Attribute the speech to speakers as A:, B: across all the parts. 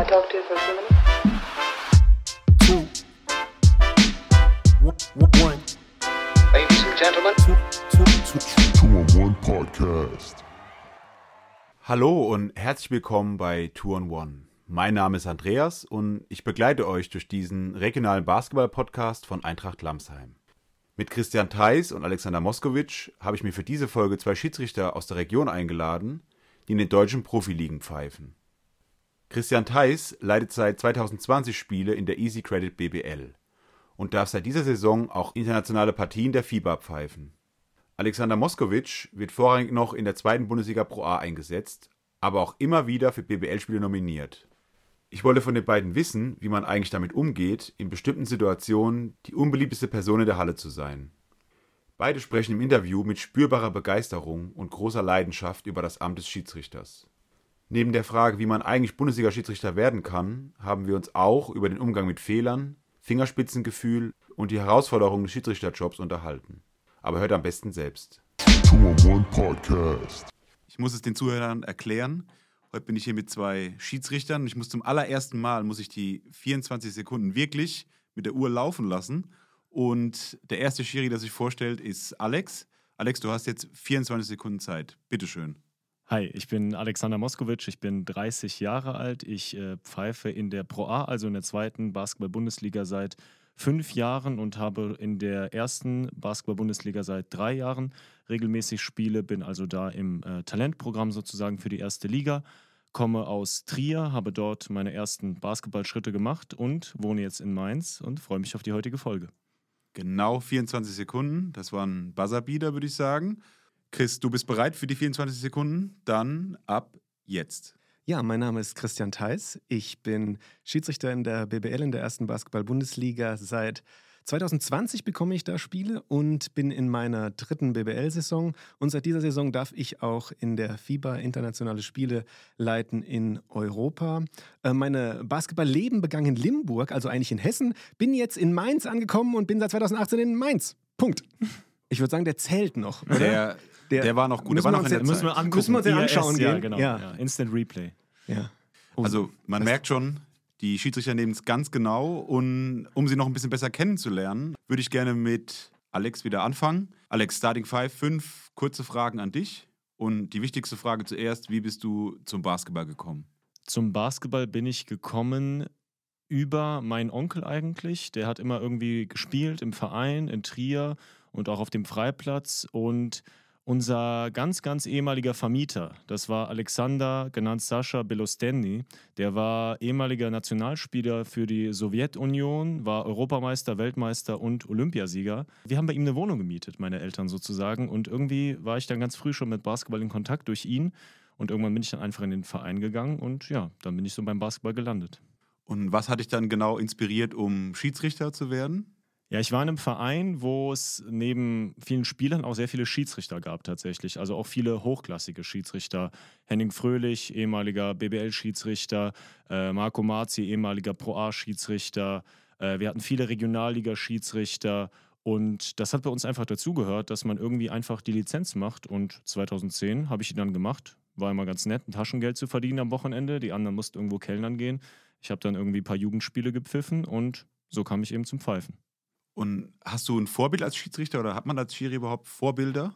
A: I talk to you for a few minutes?
B: Hallo und herzlich willkommen bei Two on One. Mein Name ist Andreas und ich begleite euch durch diesen regionalen Basketball-Podcast von Eintracht Lamsheim. Mit Christian Theis und Alexander Moskowitsch habe ich mir für diese Folge zwei Schiedsrichter aus der Region eingeladen, die in den deutschen Profiligen pfeifen. Christian Theis leitet seit 2020 Spiele in der Easy Credit BBL und darf seit dieser Saison auch internationale Partien der FIBA pfeifen. Alexander Moskowitsch wird vorrangig noch in der zweiten Bundesliga Pro A eingesetzt, aber auch immer wieder für BBL-Spiele nominiert. Ich wollte von den beiden wissen, wie man eigentlich damit umgeht, in bestimmten Situationen die unbeliebteste Person in der Halle zu sein. Beide sprechen im Interview mit spürbarer Begeisterung und großer Leidenschaft über das Amt des Schiedsrichters. Neben der Frage, wie man eigentlich Bundesliga-Schiedsrichter werden kann, haben wir uns auch über den Umgang mit Fehlern, Fingerspitzengefühl und die Herausforderungen des Schiedsrichterjobs unterhalten. Aber hört am besten selbst. Ich muss es den Zuhörern erklären. Heute bin ich hier mit zwei Schiedsrichtern und ich muss zum allerersten Mal muss ich die 24 Sekunden wirklich mit der Uhr laufen lassen. Und der erste Schiri, der sich vorstellt, ist Alex. Alex, du hast jetzt 24 Sekunden Zeit. Bitteschön.
C: Hi, ich bin Alexander Moskowitsch, ich bin 30 Jahre alt. Ich äh, pfeife in der Pro A, also in der zweiten Basketball-Bundesliga seit fünf Jahren und habe in der ersten Basketball-Bundesliga seit drei Jahren regelmäßig Spiele, bin also da im äh, Talentprogramm sozusagen für die erste Liga, komme aus Trier, habe dort meine ersten Basketballschritte gemacht und wohne jetzt in Mainz und freue mich auf die heutige Folge.
B: Genau 24 Sekunden. Das war ein Buzzerbeater, würde ich sagen. Chris, du bist bereit für die 24 Sekunden? Dann ab jetzt.
D: Ja, mein Name ist Christian Theis. Ich bin Schiedsrichter in der BBL in der ersten Basketball-Bundesliga. Seit 2020 bekomme ich da Spiele und bin in meiner dritten BBL-Saison. Und seit dieser Saison darf ich auch in der FIBA internationale Spiele leiten in Europa. Äh, Meine Basketball-Leben begann in Limburg, also eigentlich in Hessen. Bin jetzt in Mainz angekommen und bin seit 2018 in Mainz. Punkt. Ich würde sagen, der zählt noch. Oder?
B: Der, der,
D: Der-
B: war noch gut. Der
D: müssen
B: war
D: wir
B: noch in der
C: Müssen wir angucken.
D: Müssen wir uns den anschauen
C: ja,
D: gehen?
C: Genau.
D: Ja.
C: Ja. Instant Replay.
D: ja. Oh,
B: Also man merkt schon, die Schiedsrichter nehmen es ganz genau. Und um sie noch ein bisschen besser kennenzulernen, würde ich gerne mit Alex wieder anfangen. Alex, Starting Five, fünf kurze Fragen an dich. Und die wichtigste Frage zuerst, wie bist du zum Basketball gekommen?
C: Zum Basketball bin ich gekommen über meinen Onkel eigentlich. Der hat immer irgendwie gespielt im Verein in Trier und auch auf dem Freiplatz. Und unser ganz, ganz ehemaliger Vermieter, das war Alexander, genannt Sascha Belostenny, der war ehemaliger Nationalspieler für die Sowjetunion, war Europameister, Weltmeister und Olympiasieger. Wir haben bei ihm eine Wohnung gemietet, meine Eltern sozusagen. Und irgendwie war ich dann ganz früh schon mit Basketball in Kontakt durch ihn. Und irgendwann bin ich dann einfach in den Verein gegangen und ja, dann bin ich so beim Basketball gelandet.
B: Und was hat dich dann genau inspiriert, um Schiedsrichter zu werden?
C: Ja, ich war in einem Verein, wo es neben vielen Spielern auch sehr viele Schiedsrichter gab tatsächlich. Also auch viele hochklassige Schiedsrichter. Henning Fröhlich, ehemaliger BBL-Schiedsrichter, äh, Marco Marzi, ehemaliger Pro A-Schiedsrichter. Äh, wir hatten viele Regionalliga-Schiedsrichter. Und das hat bei uns einfach dazugehört, dass man irgendwie einfach die Lizenz macht. Und 2010 habe ich die dann gemacht. War immer ganz nett, ein Taschengeld zu verdienen am Wochenende. Die anderen mussten irgendwo Kellnern gehen. Ich habe dann irgendwie ein paar Jugendspiele gepfiffen und so kam ich eben zum Pfeifen.
B: Und hast du ein Vorbild als Schiedsrichter oder hat man als Schiri überhaupt Vorbilder?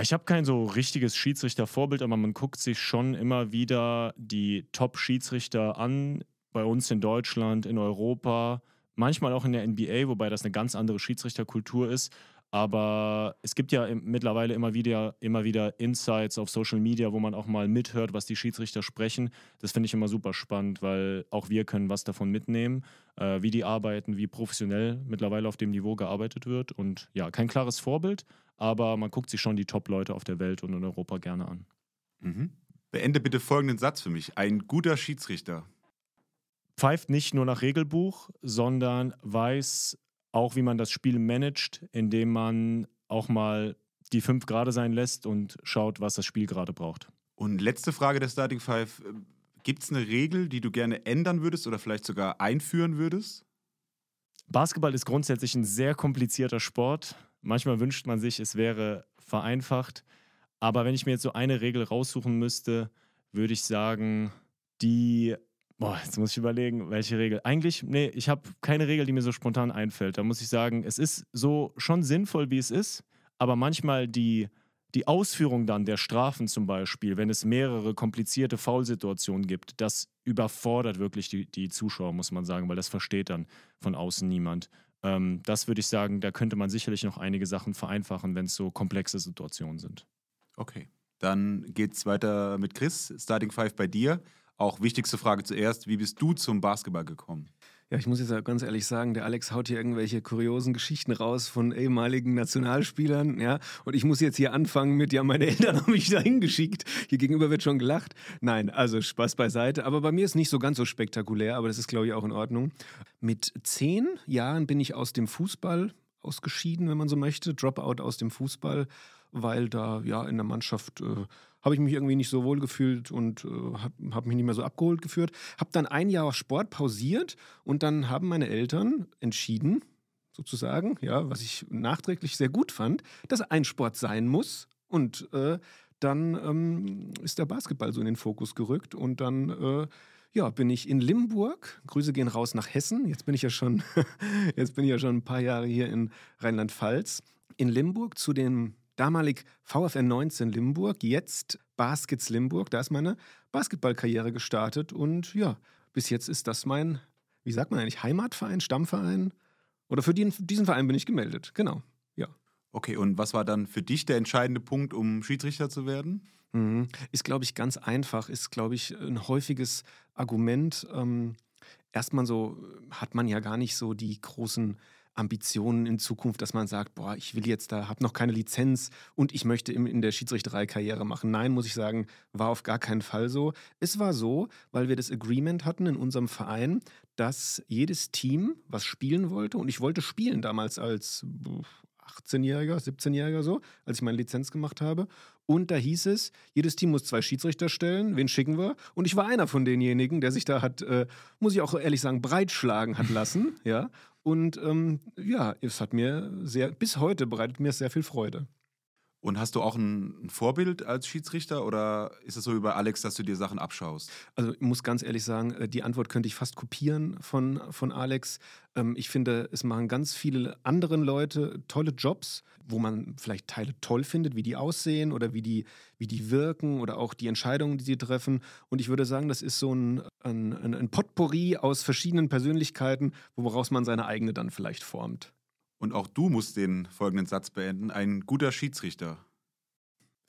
C: Ich habe kein so richtiges Schiedsrichtervorbild, aber man guckt sich schon immer wieder die Top-Schiedsrichter an, bei uns in Deutschland, in Europa, manchmal auch in der NBA, wobei das eine ganz andere Schiedsrichterkultur ist. Aber es gibt ja mittlerweile immer wieder, immer wieder Insights auf Social Media, wo man auch mal mithört, was die Schiedsrichter sprechen. Das finde ich immer super spannend, weil auch wir können was davon mitnehmen, äh, wie die arbeiten, wie professionell mittlerweile auf dem Niveau gearbeitet wird. Und ja, kein klares Vorbild, aber man guckt sich schon die Top-Leute auf der Welt und in Europa gerne an.
B: Mhm. Beende bitte folgenden Satz für mich. Ein guter Schiedsrichter.
C: Pfeift nicht nur nach Regelbuch, sondern weiß auch, wie man das Spiel managt, indem man auch mal die fünf gerade sein lässt und schaut, was das Spiel gerade braucht.
B: Und letzte Frage der Starting Five. Gibt es eine Regel, die du gerne ändern würdest oder vielleicht sogar einführen würdest?
C: Basketball ist grundsätzlich ein sehr komplizierter Sport. Manchmal wünscht man sich, es wäre vereinfacht. Aber wenn ich mir jetzt so eine Regel raussuchen müsste, würde ich sagen, die Boah, jetzt muss ich überlegen, welche Regel. Eigentlich, nee, ich habe keine Regel, die mir so spontan einfällt. Da muss ich sagen, es ist so schon sinnvoll, wie es ist, aber manchmal die, die Ausführung dann der Strafen zum Beispiel, wenn es mehrere komplizierte Foulsituationen gibt, das überfordert wirklich die, die Zuschauer, muss man sagen, weil das versteht dann von außen niemand. Ähm, das würde ich sagen, da könnte man sicherlich noch einige Sachen vereinfachen, wenn es so komplexe Situationen sind.
B: Okay. Dann geht's weiter mit Chris. Starting Five bei dir. Auch wichtigste Frage zuerst: Wie bist du zum Basketball gekommen?
D: Ja, ich muss jetzt ganz ehrlich sagen, der Alex haut hier irgendwelche kuriosen Geschichten raus von ehemaligen Nationalspielern, ja. Und ich muss jetzt hier anfangen mit, ja, meine Eltern haben mich dahin geschickt. Hier gegenüber wird schon gelacht. Nein, also Spaß beiseite. Aber bei mir ist nicht so ganz so spektakulär, aber das ist, glaube ich, auch in Ordnung. Mit zehn Jahren bin ich aus dem Fußball ausgeschieden, wenn man so möchte. Dropout aus dem Fußball, weil da, ja, in der Mannschaft. Äh, habe ich mich irgendwie nicht so wohl gefühlt und äh, habe hab mich nicht mehr so abgeholt geführt. Habe dann ein Jahr Sport pausiert und dann haben meine Eltern entschieden, sozusagen, ja, was ich nachträglich sehr gut fand, dass ein Sport sein muss und äh, dann ähm, ist der Basketball so in den Fokus gerückt und dann äh, ja, bin ich in Limburg. Grüße gehen raus nach Hessen. Jetzt bin ich ja schon, jetzt bin ich ja schon ein paar Jahre hier in Rheinland-Pfalz. In Limburg zu dem damalig VfR 19 Limburg, jetzt Baskets Limburg. Da ist meine Basketballkarriere gestartet und ja, bis jetzt ist das mein, wie sagt man eigentlich, Heimatverein, Stammverein? Oder für den, diesen Verein bin ich gemeldet, genau. Ja.
B: Okay, und was war dann für dich der entscheidende Punkt, um Schiedsrichter zu werden?
D: Mhm. Ist, glaube ich, ganz einfach, ist, glaube ich, ein häufiges Argument. Ähm, erstmal so hat man ja gar nicht so die großen Ambitionen in Zukunft, dass man sagt, boah, ich will jetzt da, habe noch keine Lizenz und ich möchte in der Schiedsrichterei Karriere machen. Nein, muss ich sagen, war auf gar keinen Fall so. Es war so, weil wir das Agreement hatten in unserem Verein, dass jedes Team, was spielen wollte, und ich wollte spielen damals als 18-Jähriger, 17-Jähriger so, als ich meine Lizenz gemacht habe. Und da hieß es, jedes Team muss zwei Schiedsrichter stellen. Wen schicken wir? Und ich war einer von denjenigen, der sich da hat, äh, muss ich auch ehrlich sagen, breitschlagen hat lassen. ja. Und ähm, ja, es hat mir sehr, bis heute bereitet mir sehr viel Freude.
B: Und hast du auch ein, Vorbild als Schiedsrichter oder ist es so wie bei Alex, dass du dir Sachen abschaust?
D: Also ich muss ganz ehrlich sagen, äh, die Antwort könnte ich fast kopieren von, von Alex. Ähm, ich finde, es machen ganz viele andere Leute tolle Jobs, wo man vielleicht Teile toll findet, wie die aussehen oder wie die, wie die wirken oder auch die Entscheidungen, die sie treffen. Und ich würde sagen, das ist so ein, ein, ein Potpourri aus verschiedenen Persönlichkeiten, woraus man seine eigene dann vielleicht formt.
B: Und auch du musst den folgenden Satz beenden. Ein guter Schiedsrichter.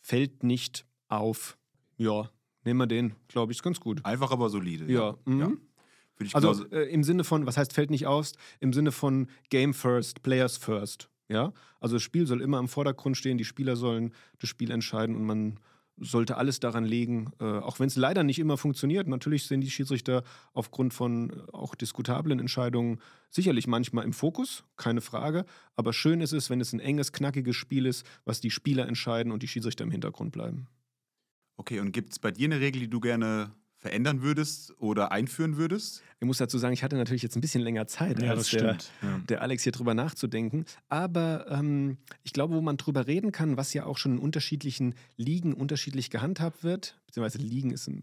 D: Fällt nicht auf. Ja, nehmen wir den, glaube ich, ist ganz gut.
B: Einfach aber solide.
D: Ja. ja. Mhm. also äh, im Sinne von, was heißt fällt nicht auf? Im Sinne von Game first, Players first. Ja, also das Spiel soll immer im Vordergrund stehen, die Spieler sollen das Spiel entscheiden und man sollte alles daran legen, äh, auch wenn es leider nicht immer funktioniert. Natürlich sind die Schiedsrichter aufgrund von äh, auch diskutablen Entscheidungen sicherlich manchmal im Fokus, keine Frage. Aber schön ist es, wenn es ein enges, knackiges Spiel ist, was die Spieler entscheiden und die Schiedsrichter im Hintergrund bleiben.
B: Okay, und gibt es bei dir eine Regel, die du gerne verändern würdest oder einführen würdest?
D: Ich muss dazu sagen, ich hatte natürlich jetzt ein bisschen länger Zeit,
C: ja,
D: als
C: der, ja.
D: der, Alex hier drüber nachzudenken. Aber ähm, ich glaube, wo man drüber reden kann, was ja auch schon in unterschiedlichen Ligen unterschiedlich gehandhabt wird, beziehungsweise Ligen ist ein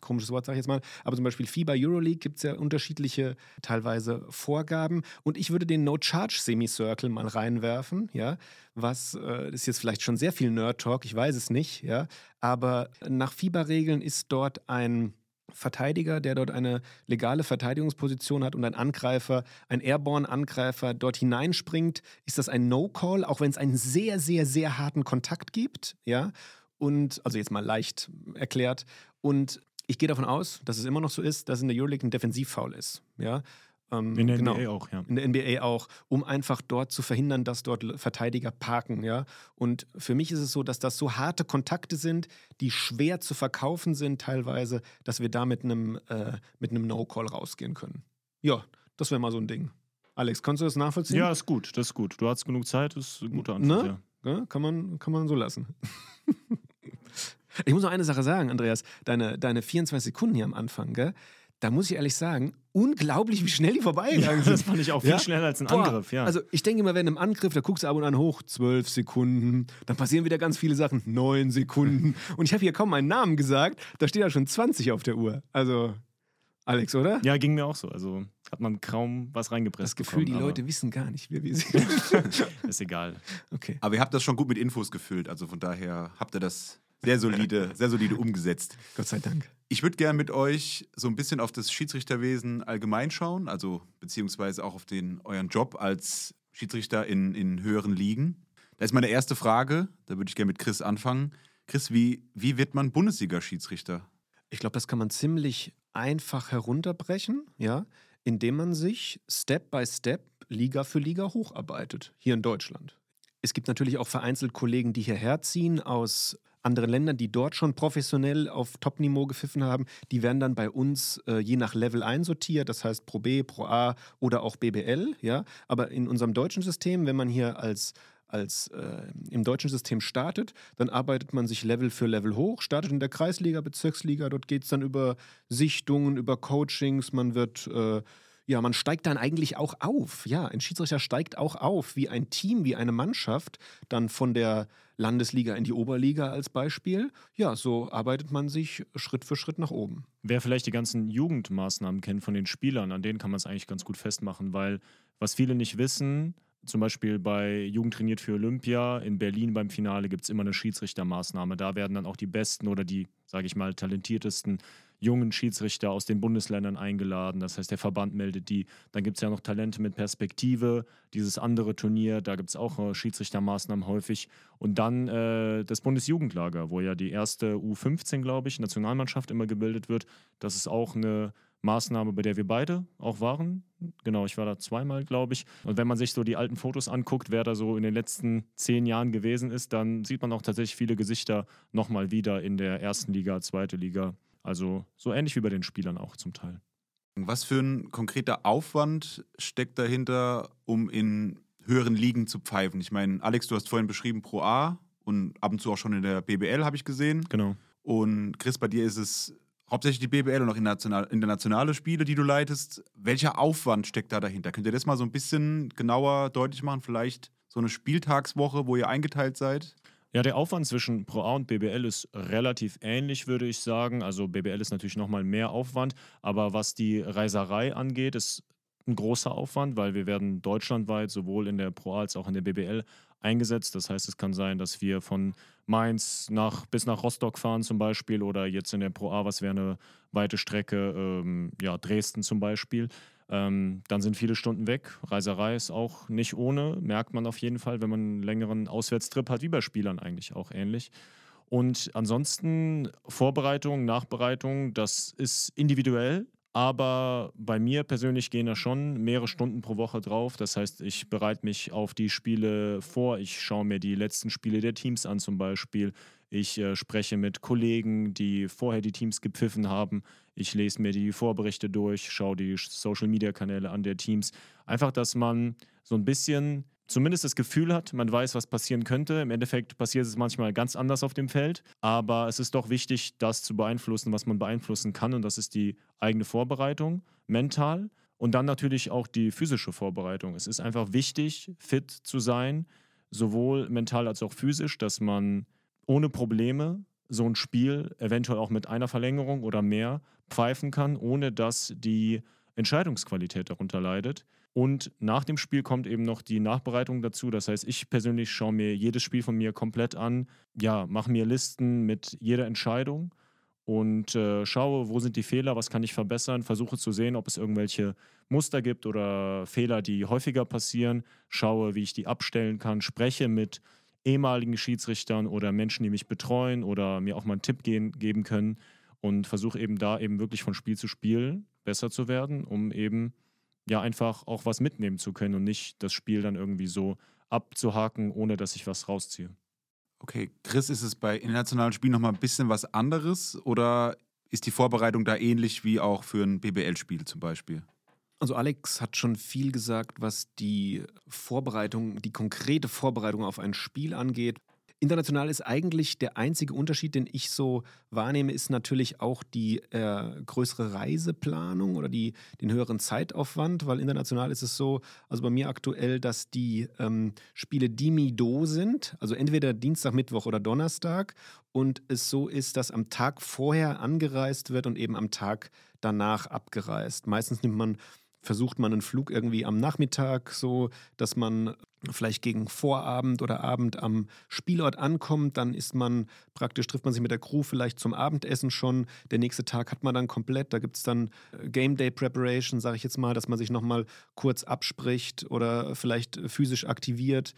D: komisches Wort, sage ich jetzt mal, aber zum Beispiel FIBA Euroleague gibt es ja unterschiedliche teilweise Vorgaben. Und ich würde den No-Charge-Semicircle mal reinwerfen, ja, was äh, ist jetzt vielleicht schon sehr viel Nerd-Talk, ich weiß es nicht, ja, aber nach FIBA-Regeln ist dort ein Verteidiger, der dort eine legale Verteidigungsposition hat und ein Angreifer, ein Airborne-Angreifer dort hineinspringt, ist das ein No-Call, auch wenn es einen sehr, sehr, sehr harten Kontakt gibt, ja. Und, also jetzt mal leicht erklärt. Und ich gehe davon aus, dass es immer noch so ist, dass in der Euroleague ein Defensivfoul ist, ja.
C: Ähm, in der genau, NBA auch, ja.
D: In der NBA auch, um einfach dort zu verhindern, dass dort Verteidiger parken, ja. Und für mich ist es so, dass das so harte Kontakte sind, die schwer zu verkaufen sind teilweise, dass wir da mit einem, äh, mit einem No-Call rausgehen können. Ja, das wäre mal so ein Ding. Alex, kannst du das nachvollziehen?
C: Ja, ist gut, das ist gut. Du hast genug Zeit, das ist eine gute Antwort,
D: ne? ja. ja. Kann, man, kann man so lassen. ich muss noch eine Sache sagen, Andreas. Deine, deine 24 Sekunden hier am Anfang, gell? da muss ich ehrlich sagen, unglaublich, wie schnell die vorbeigegangen sind.
C: das fand ich auch viel ja? schneller als ein Boah. Angriff, ja.
D: Also ich denke immer, wenn im Angriff, da guckst du ab und an hoch, zwölf Sekunden, dann passieren wieder ganz viele Sachen, neun Sekunden. Und ich habe hier kaum meinen Namen gesagt, da steht ja schon 20 auf der Uhr. Also Alex, oder?
C: Ja, ging mir auch so. Also hat man kaum was reingepresst.
D: Das Gefühl, die
C: bekommen,
D: Leute wissen gar nicht, wer wir sind.
C: Ist egal.
D: okay.
B: Aber ihr habt das schon gut mit Infos gefüllt, also von daher habt ihr das sehr solide, sehr solide umgesetzt.
D: Gott sei Dank.
B: Ich würde gerne mit euch so ein bisschen auf das Schiedsrichterwesen allgemein schauen, also beziehungsweise auch auf den euren Job als Schiedsrichter in, in höheren Ligen. Da ist meine erste Frage, da würde ich gerne mit Chris anfangen. Chris, wie, wie wird man Bundesliga-Schiedsrichter?
D: Ich glaube, das kann man ziemlich einfach herunterbrechen, ja, indem man sich Step by Step, Liga für Liga hocharbeitet, hier in Deutschland. Es gibt natürlich auch vereinzelt Kollegen, die hierher ziehen aus anderen Ländern, die dort schon professionell auf Top-Niveau gepfiffen haben. Die werden dann bei uns äh, je nach Level einsortiert, das heißt Pro B, Pro A oder auch BBL. Ja? Aber in unserem deutschen System, wenn man hier als als äh, im deutschen System startet, dann arbeitet man sich Level für Level hoch, startet in der Kreisliga, Bezirksliga, dort geht es dann über Sichtungen, über Coachings, man wird, äh, ja, man steigt dann eigentlich auch auf. Ja, ein Schiedsrichter steigt auch auf, wie ein Team, wie eine Mannschaft, dann von der Landesliga in die Oberliga als Beispiel. Ja, so arbeitet man sich Schritt für Schritt nach oben.
C: Wer vielleicht die ganzen Jugendmaßnahmen kennt von den Spielern, an denen kann man es eigentlich ganz gut festmachen, weil was viele nicht wissen, zum Beispiel bei Jugend trainiert für Olympia in Berlin beim Finale gibt es immer eine Schiedsrichtermaßnahme. Da werden dann auch die besten oder die, sage ich mal, talentiertesten jungen Schiedsrichter aus den Bundesländern eingeladen. Das heißt, der Verband meldet die. Dann gibt es ja noch Talente mit Perspektive, dieses andere Turnier, da gibt es auch äh, Schiedsrichtermaßnahmen häufig. Und dann äh, das Bundesjugendlager, wo ja die erste U15, glaube ich, Nationalmannschaft immer gebildet wird. Das ist auch eine Maßnahme, bei der wir beide auch waren. Genau, ich war da zweimal, glaube ich. Und wenn man sich so die alten Fotos anguckt, wer da so in den letzten zehn Jahren gewesen ist, dann sieht man auch tatsächlich viele Gesichter nochmal wieder in der ersten Liga, zweite Liga. Also so ähnlich wie bei den Spielern auch zum Teil.
B: Was für ein konkreter Aufwand steckt dahinter, um in höheren Ligen zu pfeifen? Ich meine, Alex, du hast vorhin beschrieben Pro A und ab und zu auch schon in der BBL, habe ich gesehen.
C: Genau.
B: Und Chris, bei dir ist es hauptsächlich die BBL und auch international, internationale Spiele, die du leitest. Welcher Aufwand steckt da dahinter? Könnt ihr das mal so ein bisschen genauer deutlich machen? Vielleicht so eine Spieltagswoche, wo ihr eingeteilt seid?
C: Ja, der Aufwand zwischen Pro A und BBL ist relativ ähnlich, würde ich sagen. Also BBL ist natürlich nochmal mehr Aufwand, aber was die Reiserei angeht, ist ein großer Aufwand, weil wir werden deutschlandweit sowohl in der Pro A als auch in der BBL eingesetzt. Das heißt, es kann sein, dass wir von Mainz nach, bis nach Rostock fahren zum Beispiel oder jetzt in der Pro A, was wäre eine weite Strecke, ähm, ja, Dresden zum Beispiel. Ähm, dann sind viele Stunden weg. Reiserei ist auch nicht ohne, merkt man auf jeden Fall, wenn man einen längeren Auswärtstrip hat, wie bei Spielern eigentlich auch ähnlich. Und ansonsten Vorbereitung, Nachbereitung, das ist individuell. Aber bei mir persönlich gehen da schon mehrere Stunden pro Woche drauf. Das heißt, ich bereite mich auf die Spiele vor. Ich schaue mir die letzten Spiele der Teams an zum Beispiel. Ich äh, spreche mit Kollegen, die vorher die Teams gepfiffen haben. Ich lese mir die Vorberichte durch, schaue die Social-Media-Kanäle an der Teams. Einfach, dass man so ein bisschen zumindest das Gefühl hat, man weiß, was passieren könnte. Im Endeffekt passiert es manchmal ganz anders auf dem Feld, aber es ist doch wichtig, das zu beeinflussen, was man beeinflussen kann und das ist die eigene Vorbereitung, mental und dann natürlich auch die physische Vorbereitung. Es ist einfach wichtig, fit zu sein, sowohl mental als auch physisch, dass man ohne Probleme so ein Spiel eventuell auch mit einer Verlängerung oder mehr pfeifen kann, ohne dass die Entscheidungsqualität darunter leidet. Und nach dem Spiel kommt eben noch die Nachbereitung dazu. Das heißt, ich persönlich schaue mir jedes Spiel von mir komplett an, ja, mache mir Listen mit jeder Entscheidung und äh, schaue, wo sind die Fehler, was kann ich verbessern, versuche zu sehen, ob es irgendwelche Muster gibt oder Fehler, die häufiger passieren, schaue, wie ich die abstellen kann, spreche mit ehemaligen Schiedsrichtern oder Menschen, die mich betreuen oder mir auch mal einen Tipp gehen, geben können und versuche eben da eben wirklich von Spiel zu Spiel besser zu werden, um eben ja einfach auch was mitnehmen zu können und nicht das Spiel dann irgendwie so abzuhaken, ohne dass ich was rausziehe.
B: Okay, Chris, ist es bei internationalen Spielen nochmal ein bisschen was anderes oder ist die Vorbereitung da ähnlich wie auch für ein BBL-Spiel zum Beispiel?
D: Also Alex hat schon viel gesagt, was die Vorbereitung, die konkrete Vorbereitung auf ein Spiel angeht. International ist eigentlich der einzige Unterschied, den ich so wahrnehme, ist natürlich auch die äh, größere Reiseplanung oder die, den höheren Zeitaufwand, weil international ist es so, also bei mir aktuell, dass die ähm, Spiele Dimi-Do sind, also entweder Dienstag, Mittwoch oder Donnerstag und es so ist, dass am Tag vorher angereist wird und eben am Tag danach abgereist. Meistens nimmt man versucht man einen Flug irgendwie am Nachmittag, so dass man vielleicht gegen Vorabend oder Abend am Spielort ankommt, dann ist man praktisch, trifft man sich mit der Crew vielleicht zum Abendessen schon. Der nächste Tag hat man dann komplett, da gibt es dann äh, Game Day Preparation, sage ich jetzt mal, dass man sich nochmal kurz abspricht oder vielleicht physisch aktiviert.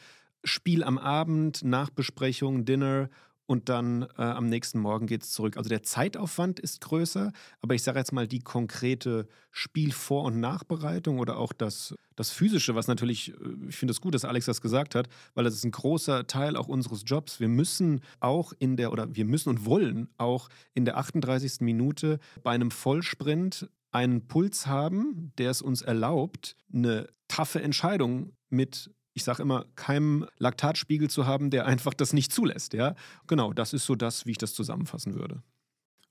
D: Spiel am Abend, Nachbesprechung, Dinner und dann äh, am nächsten Morgen geht es zurück. Also der Zeitaufwand ist größer, aber ich sage jetzt mal die konkrete Spielvor- und Nachbereitung oder auch das, das Physische, was natürlich, äh, ich finde es gut, dass Alex das gesagt hat, weil das ist ein großer Teil auch unseres Jobs. Wir müssen auch in der, oder wir müssen und wollen auch in der 38. Minute bei einem Vollsprint einen Puls haben, der es uns erlaubt, eine taffe Entscheidung mit ich sage immer, keinem Laktatspiegel zu haben, der einfach das nicht zulässt. Ja? Genau, das ist so das, wie ich das zusammenfassen würde.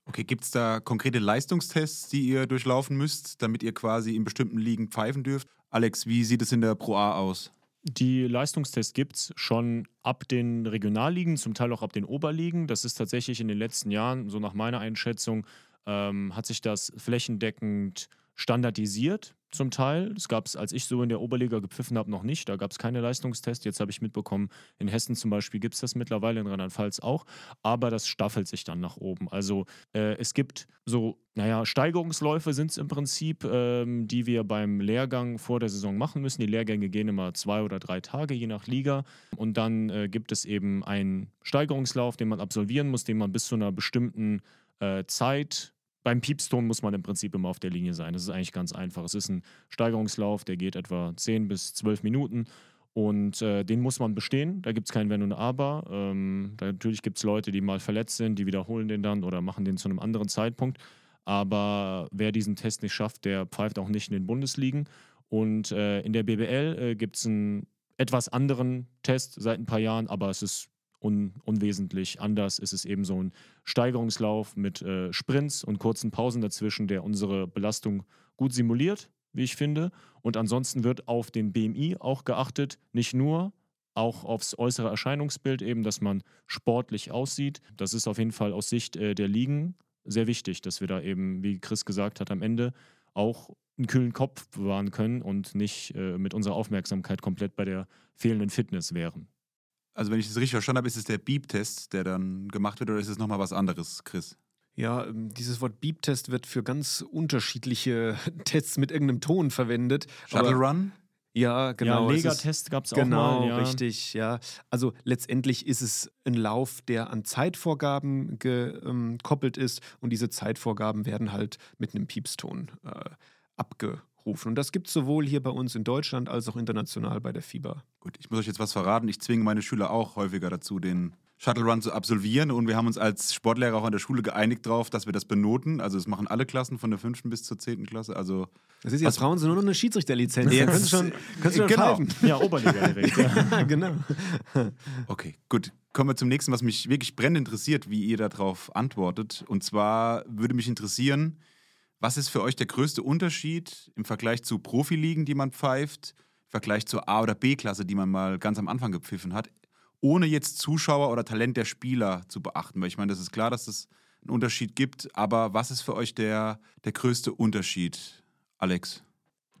B: Okay, gibt es da konkrete Leistungstests, die ihr durchlaufen müsst, damit ihr quasi in bestimmten Ligen pfeifen dürft? Alex, wie sieht es in der Pro A aus?
C: Die Leistungstests gibt es schon ab den Regionalligen, zum Teil auch ab den Oberligen. Das ist tatsächlich in den letzten Jahren, so nach meiner Einschätzung, ähm, hat sich das flächendeckend standardisiert zum Teil. Das gab es, als ich so in der Oberliga gepfiffen habe, noch nicht. Da gab es keine Leistungstests. Jetzt habe ich mitbekommen, in Hessen zum Beispiel gibt es das mittlerweile, in Rheinland-Pfalz auch. Aber das staffelt sich dann nach oben. Also äh, es gibt so, naja, Steigerungsläufe sind es im Prinzip, ähm, die wir beim Lehrgang vor der Saison machen müssen. Die Lehrgänge gehen immer zwei oder drei Tage, je nach Liga. Und dann äh, gibt es eben einen Steigerungslauf, den man absolvieren muss, den man bis zu einer bestimmten äh, Zeit beim Piepston muss man im Prinzip immer auf der Linie sein. Das ist eigentlich ganz einfach. Es ist ein Steigerungslauf, der geht etwa 10 bis 12 Minuten und äh, den muss man bestehen. Da gibt es kein Wenn und Aber. Ähm, natürlich gibt es Leute, die mal verletzt sind, die wiederholen den dann oder machen den zu einem anderen Zeitpunkt. Aber wer diesen Test nicht schafft, der pfeift auch nicht in den Bundesligen. Und äh, in der BBL äh, gibt es einen etwas anderen Test seit ein paar Jahren, aber es ist un unwesentlich anders. ist Es eben so ein Steigerungslauf mit äh, Sprints und kurzen Pausen dazwischen, der unsere Belastung gut simuliert, wie ich finde. Und ansonsten wird auf den BMI auch geachtet, nicht nur, auch aufs äußere Erscheinungsbild, eben, dass man sportlich aussieht. Das ist auf jeden Fall aus Sicht äh, der Ligen sehr wichtig, dass wir da eben, wie Chris gesagt hat, am Ende auch einen kühlen Kopf bewahren können und nicht äh, mit unserer Aufmerksamkeit komplett bei der fehlenden Fitness wären.
B: Also wenn ich das richtig verstanden habe, ist es der Beep-Test, der dann gemacht wird, oder ist es nochmal was anderes, Chris?
D: Ja, ähm, dieses Wort Beep-Test wird für ganz unterschiedliche Tests mit irgendeinem Ton verwendet.
B: Shuttle Run?
D: Ja, genau.
C: Ja, Lega-Test gab es auch
D: genau,
C: mal. Ja.
D: richtig, ja. Also letztendlich ist es ein Lauf, der an Zeitvorgaben gekoppelt ist und diese Zeitvorgaben werden halt mit einem Piepston äh, abge rufen. Und das gibt es sowohl hier bei uns in Deutschland als auch international bei der FIBA.
B: Gut, ich muss euch jetzt was verraten. Ich zwinge meine Schüler auch häufiger dazu, den Shuttle Run zu absolvieren. Und wir haben uns als Sportlehrer auch an der Schule geeinigt darauf, dass wir das benoten. Also das machen alle Klassen von der 5. bis zur 10. Klasse. Also
D: das ist jetzt brauchen sie nur noch eine Schiedsrichterlizenz.
B: Jetzt-
D: Können Sie schon, können Sie schon
B: Genau.
D: pfeifen.
C: Ja, Oberliga direkt. Ja.
D: Ja, genau.
B: Okay, gut. Kommen wir zum nächsten, was mich wirklich brennend interessiert, wie ihr darauf antwortet. Und zwar würde mich interessieren, was ist für euch der größte Unterschied im Vergleich zu Profiligen, die man pfeift, im Vergleich zur A- oder B-Klasse, die man mal ganz am Anfang gepfiffen hat, ohne jetzt Zuschauer oder Talent der Spieler zu beachten? Weil ich meine, das ist klar, dass es einen Unterschied gibt, aber was ist für euch der, der größte Unterschied, Alex?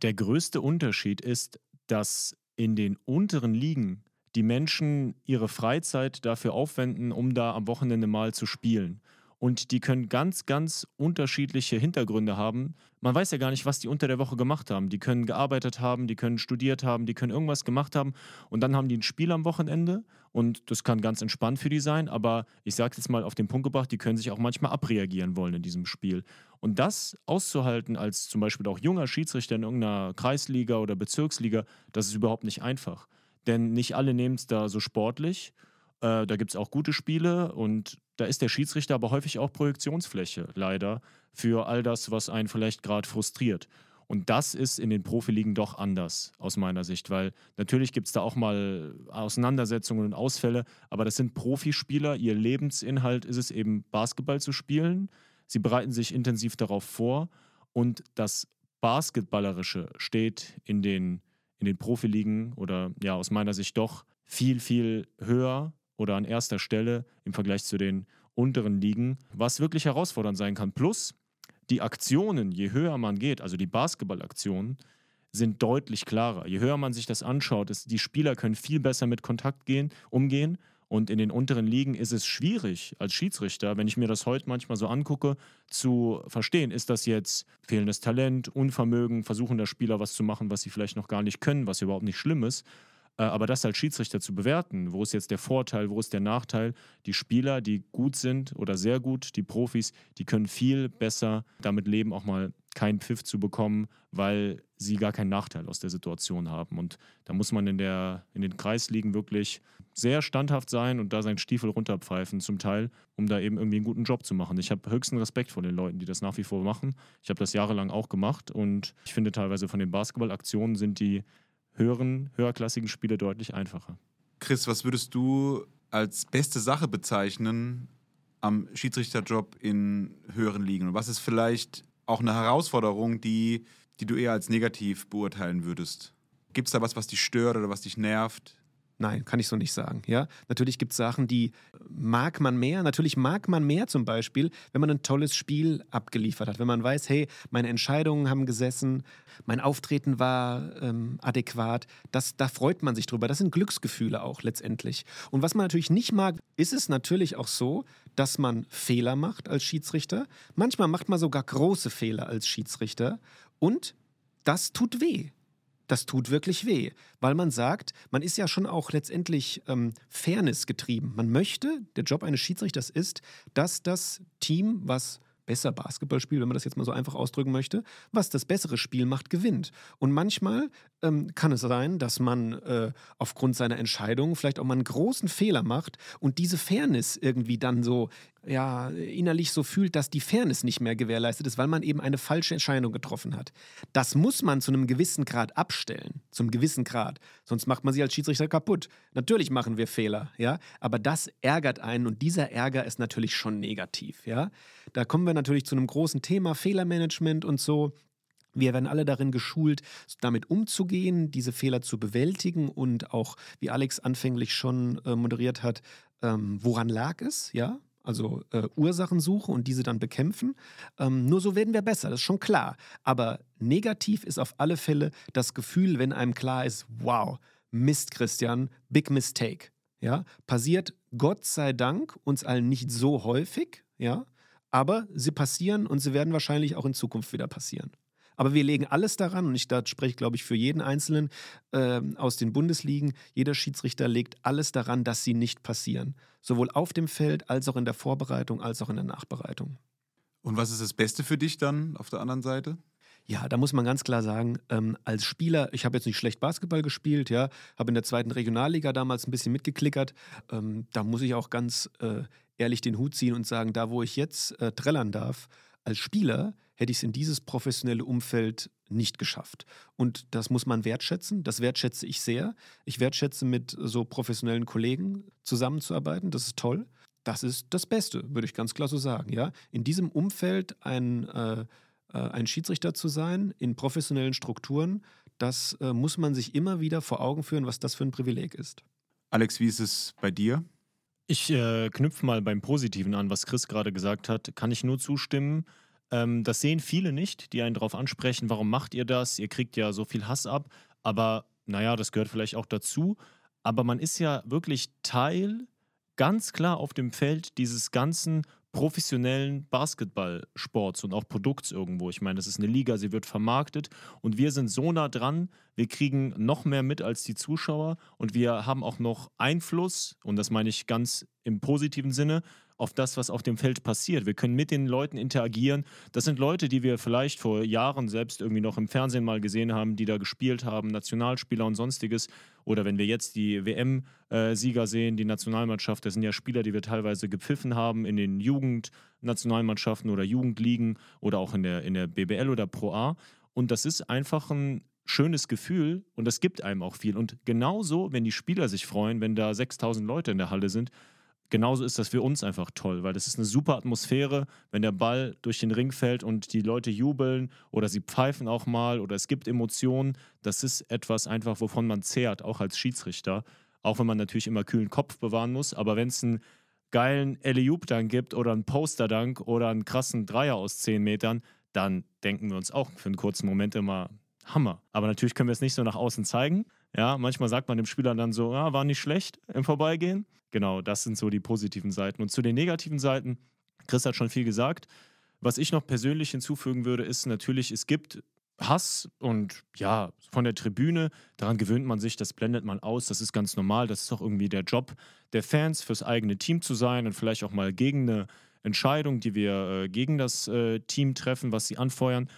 C: Der größte Unterschied ist, dass in den unteren Ligen die Menschen ihre Freizeit dafür aufwenden, um da am Wochenende mal zu spielen. Und die können ganz, ganz unterschiedliche Hintergründe haben. Man weiß ja gar nicht, was die unter der Woche gemacht haben. Die können gearbeitet haben, die können studiert haben, die können irgendwas gemacht haben. Und dann haben die ein Spiel am Wochenende. Und das kann ganz entspannt für die sein. Aber ich sage jetzt mal auf den Punkt gebracht, die können sich auch manchmal abreagieren wollen in diesem Spiel. Und das auszuhalten als zum Beispiel auch junger Schiedsrichter in irgendeiner Kreisliga oder Bezirksliga, das ist überhaupt nicht einfach. Denn nicht alle nehmen es da so sportlich. Äh, da gibt es auch gute Spiele und da ist der Schiedsrichter aber häufig auch Projektionsfläche, leider, für all das, was einen vielleicht gerade frustriert. Und das ist in den Profiligen doch anders, aus meiner Sicht, weil natürlich gibt es da auch mal Auseinandersetzungen und Ausfälle, aber das sind Profispieler. Ihr Lebensinhalt ist es eben, Basketball zu spielen. Sie bereiten sich intensiv darauf vor und das Basketballerische steht in den, in den Profiligen oder ja, aus meiner Sicht doch viel, viel höher oder an erster Stelle im Vergleich zu den unteren Ligen, was wirklich herausfordernd sein kann. Plus, die Aktionen, je höher man geht, also die Basketballaktionen, sind deutlich klarer. Je höher man sich das anschaut, ist, die Spieler können viel besser mit Kontakt gehen, umgehen. Und in den unteren Ligen ist es schwierig als Schiedsrichter, wenn ich mir das heute manchmal so angucke, zu verstehen, ist das jetzt fehlendes Talent, Unvermögen, versuchen der Spieler was zu machen, was sie vielleicht noch gar nicht können, was überhaupt nicht schlimm ist. Äh, aber das als Schiedsrichter zu bewerten, wo ist jetzt der Vorteil, wo ist der Nachteil, die Spieler, die gut sind oder sehr gut, die Profis, die können viel besser damit leben, auch mal keinen Pfiff zu bekommen, weil sie gar keinen Nachteil aus der Situation haben. Und da muss man in, der, in den Kreisligen wirklich sehr standhaft sein und da seinen Stiefel runterpfeifen, zum Teil, um da eben irgendwie einen guten Job zu machen. Ich habe höchsten Respekt vor den Leuten, die das nach wie vor machen. Ich habe das jahrelang auch gemacht und ich finde teilweise von den Basketballaktionen sind die höheren, höherklassigen Spiele deutlich einfacher.
B: Chris, was würdest du als beste Sache bezeichnen am Schiedsrichterjob in höheren Ligen? Und was ist vielleicht auch eine Herausforderung, die, die du eher als negativ beurteilen würdest? Gibt es da was, was dich stört oder was dich nervt?
D: Nein, kann ich so nicht sagen. Ja, natürlich gibt es Sachen, die mag man mehr. Natürlich mag man mehr zum Beispiel, wenn man ein tolles Spiel abgeliefert hat. Wenn man weiß, hey, meine Entscheidungen haben gesessen, mein Auftreten war ähm, adäquat. Das, da freut man sich drüber. Das sind Glücksgefühle auch letztendlich. Und was man natürlich nicht mag, ist es natürlich auch so, dass man Fehler macht als Schiedsrichter. Manchmal macht man sogar große Fehler als Schiedsrichter. Und das tut weh das tut wirklich weh, weil man sagt, man ist ja schon auch letztendlich ähm, Fairness getrieben. Man möchte, der Job eines Schiedsrichters ist, dass das Team, was besser Basketball spielt, wenn man das jetzt mal so einfach ausdrücken möchte, was das bessere Spiel macht, gewinnt. Und manchmal ähm, kann es sein, dass man äh, aufgrund seiner Entscheidung vielleicht auch mal einen großen Fehler macht und diese Fairness irgendwie dann so ja, innerlich so fühlt, dass die Fairness nicht mehr gewährleistet ist, weil man eben eine falsche Entscheidung getroffen hat. Das muss man zu einem gewissen Grad abstellen, zum gewissen Grad. Sonst macht man sich als Schiedsrichter kaputt. Natürlich machen wir Fehler, ja, aber das ärgert einen und dieser Ärger ist natürlich schon negativ, ja. Da kommen wir natürlich zu einem großen Thema Fehlermanagement und so. Wir werden alle darin geschult, damit umzugehen, diese Fehler zu bewältigen und auch, wie Alex anfänglich schon äh, moderiert hat, ähm, woran lag es, ja? Also äh, Ursachensuche und diese dann bekämpfen. Ähm, nur so werden wir besser, das ist schon klar. Aber negativ ist auf alle Fälle das Gefühl, wenn einem klar ist, wow, Mist, Christian, big mistake. Ja, passiert Gott sei Dank uns allen nicht so häufig, ja, aber sie passieren und sie werden wahrscheinlich auch in Zukunft wieder passieren. Aber wir legen alles daran, und ich da spreche, glaube ich, für jeden Einzelnen äh, aus den Bundesligen, jeder Schiedsrichter legt alles daran, dass sie nicht passieren. Sowohl auf dem Feld als auch in der Vorbereitung, als auch in der Nachbereitung.
B: Und was ist das Beste für dich dann auf der anderen Seite?
D: Ja, da muss man ganz klar sagen, ähm, als Spieler, ich habe jetzt nicht schlecht Basketball gespielt, ja, habe in der zweiten Regionalliga damals ein bisschen mitgeklickert. Ähm, da muss ich auch ganz äh, ehrlich den Hut ziehen und sagen, da wo ich jetzt äh, trällern darf, als Spieler hätte ich es in dieses professionelle Umfeld nicht geschafft. Und das muss man wertschätzen. Das wertschätze ich sehr. Ich wertschätze, mit so professionellen Kollegen zusammenzuarbeiten. Das ist toll. Das ist das Beste, würde ich ganz klar so sagen. Ja? In diesem Umfeld ein, äh, äh ein Schiedsrichter zu sein, in professionellen Strukturen, das äh, muss man sich immer wieder vor Augen führen, was das für ein Privileg ist.
B: Alex, wie ist es bei dir?
C: Ich äh, knüpfe mal beim Positiven an, was Chris gerade gesagt hat. Kann ich nur zustimmen. Ähm, das sehen viele nicht, die einen darauf ansprechen, warum macht ihr das? Ihr kriegt ja so viel Hass ab. Aber naja, das gehört vielleicht auch dazu. Aber man ist ja wirklich Teil, ganz klar auf dem Feld dieses ganzen professionellen Basketballsports und auch Produkts irgendwo. Ich meine, das ist eine Liga, sie wird vermarktet und wir sind so nah dran, wir kriegen noch mehr mit als die Zuschauer und wir haben auch noch Einfluss, und das meine ich ganz im positiven Sinne, auf das, was auf dem Feld passiert. Wir können mit den Leuten interagieren. Das sind Leute, die wir vielleicht vor Jahren selbst irgendwie noch im Fernsehen mal gesehen haben, die da gespielt haben, Nationalspieler und sonstiges. Oder wenn wir jetzt die WM-Sieger sehen, die Nationalmannschaft, das sind ja Spieler, die wir teilweise gepfiffen haben in den Jugendnationalmannschaften oder Jugendligen oder auch in der, in der BBL oder Pro A. Und das ist einfach ein schönes Gefühl und das gibt einem auch viel. Und genauso, wenn die Spieler sich freuen, wenn da 6000 Leute in der Halle sind, genauso ist das für uns einfach toll, weil das ist eine super Atmosphäre, wenn der Ball durch den Ring fällt und die Leute jubeln oder sie pfeifen auch mal oder es gibt Emotionen. Das ist etwas einfach, wovon man zehrt, auch als Schiedsrichter. Auch wenn man natürlich immer kühlen Kopf bewahren muss, aber wenn es einen geilen Eliup dann gibt oder einen Poster-Dank oder einen krassen Dreier aus 10 Metern, dann denken wir uns auch für einen kurzen Moment immer, Hammer. Aber natürlich können wir es nicht so nach außen zeigen. Ja, manchmal sagt man dem Spieler dann so, ja, war nicht schlecht im Vorbeigehen. Genau, das sind so die positiven Seiten. Und zu den negativen Seiten, Chris hat schon viel gesagt. Was ich noch persönlich hinzufügen würde, ist natürlich, es gibt Hass und ja, von der Tribüne, daran gewöhnt man sich, das blendet man aus, das ist ganz normal, das ist doch irgendwie der Job der Fans, fürs eigene Team zu sein und vielleicht auch mal gegen eine Entscheidung, die wir äh, gegen das äh, Team treffen, was sie anfeuern.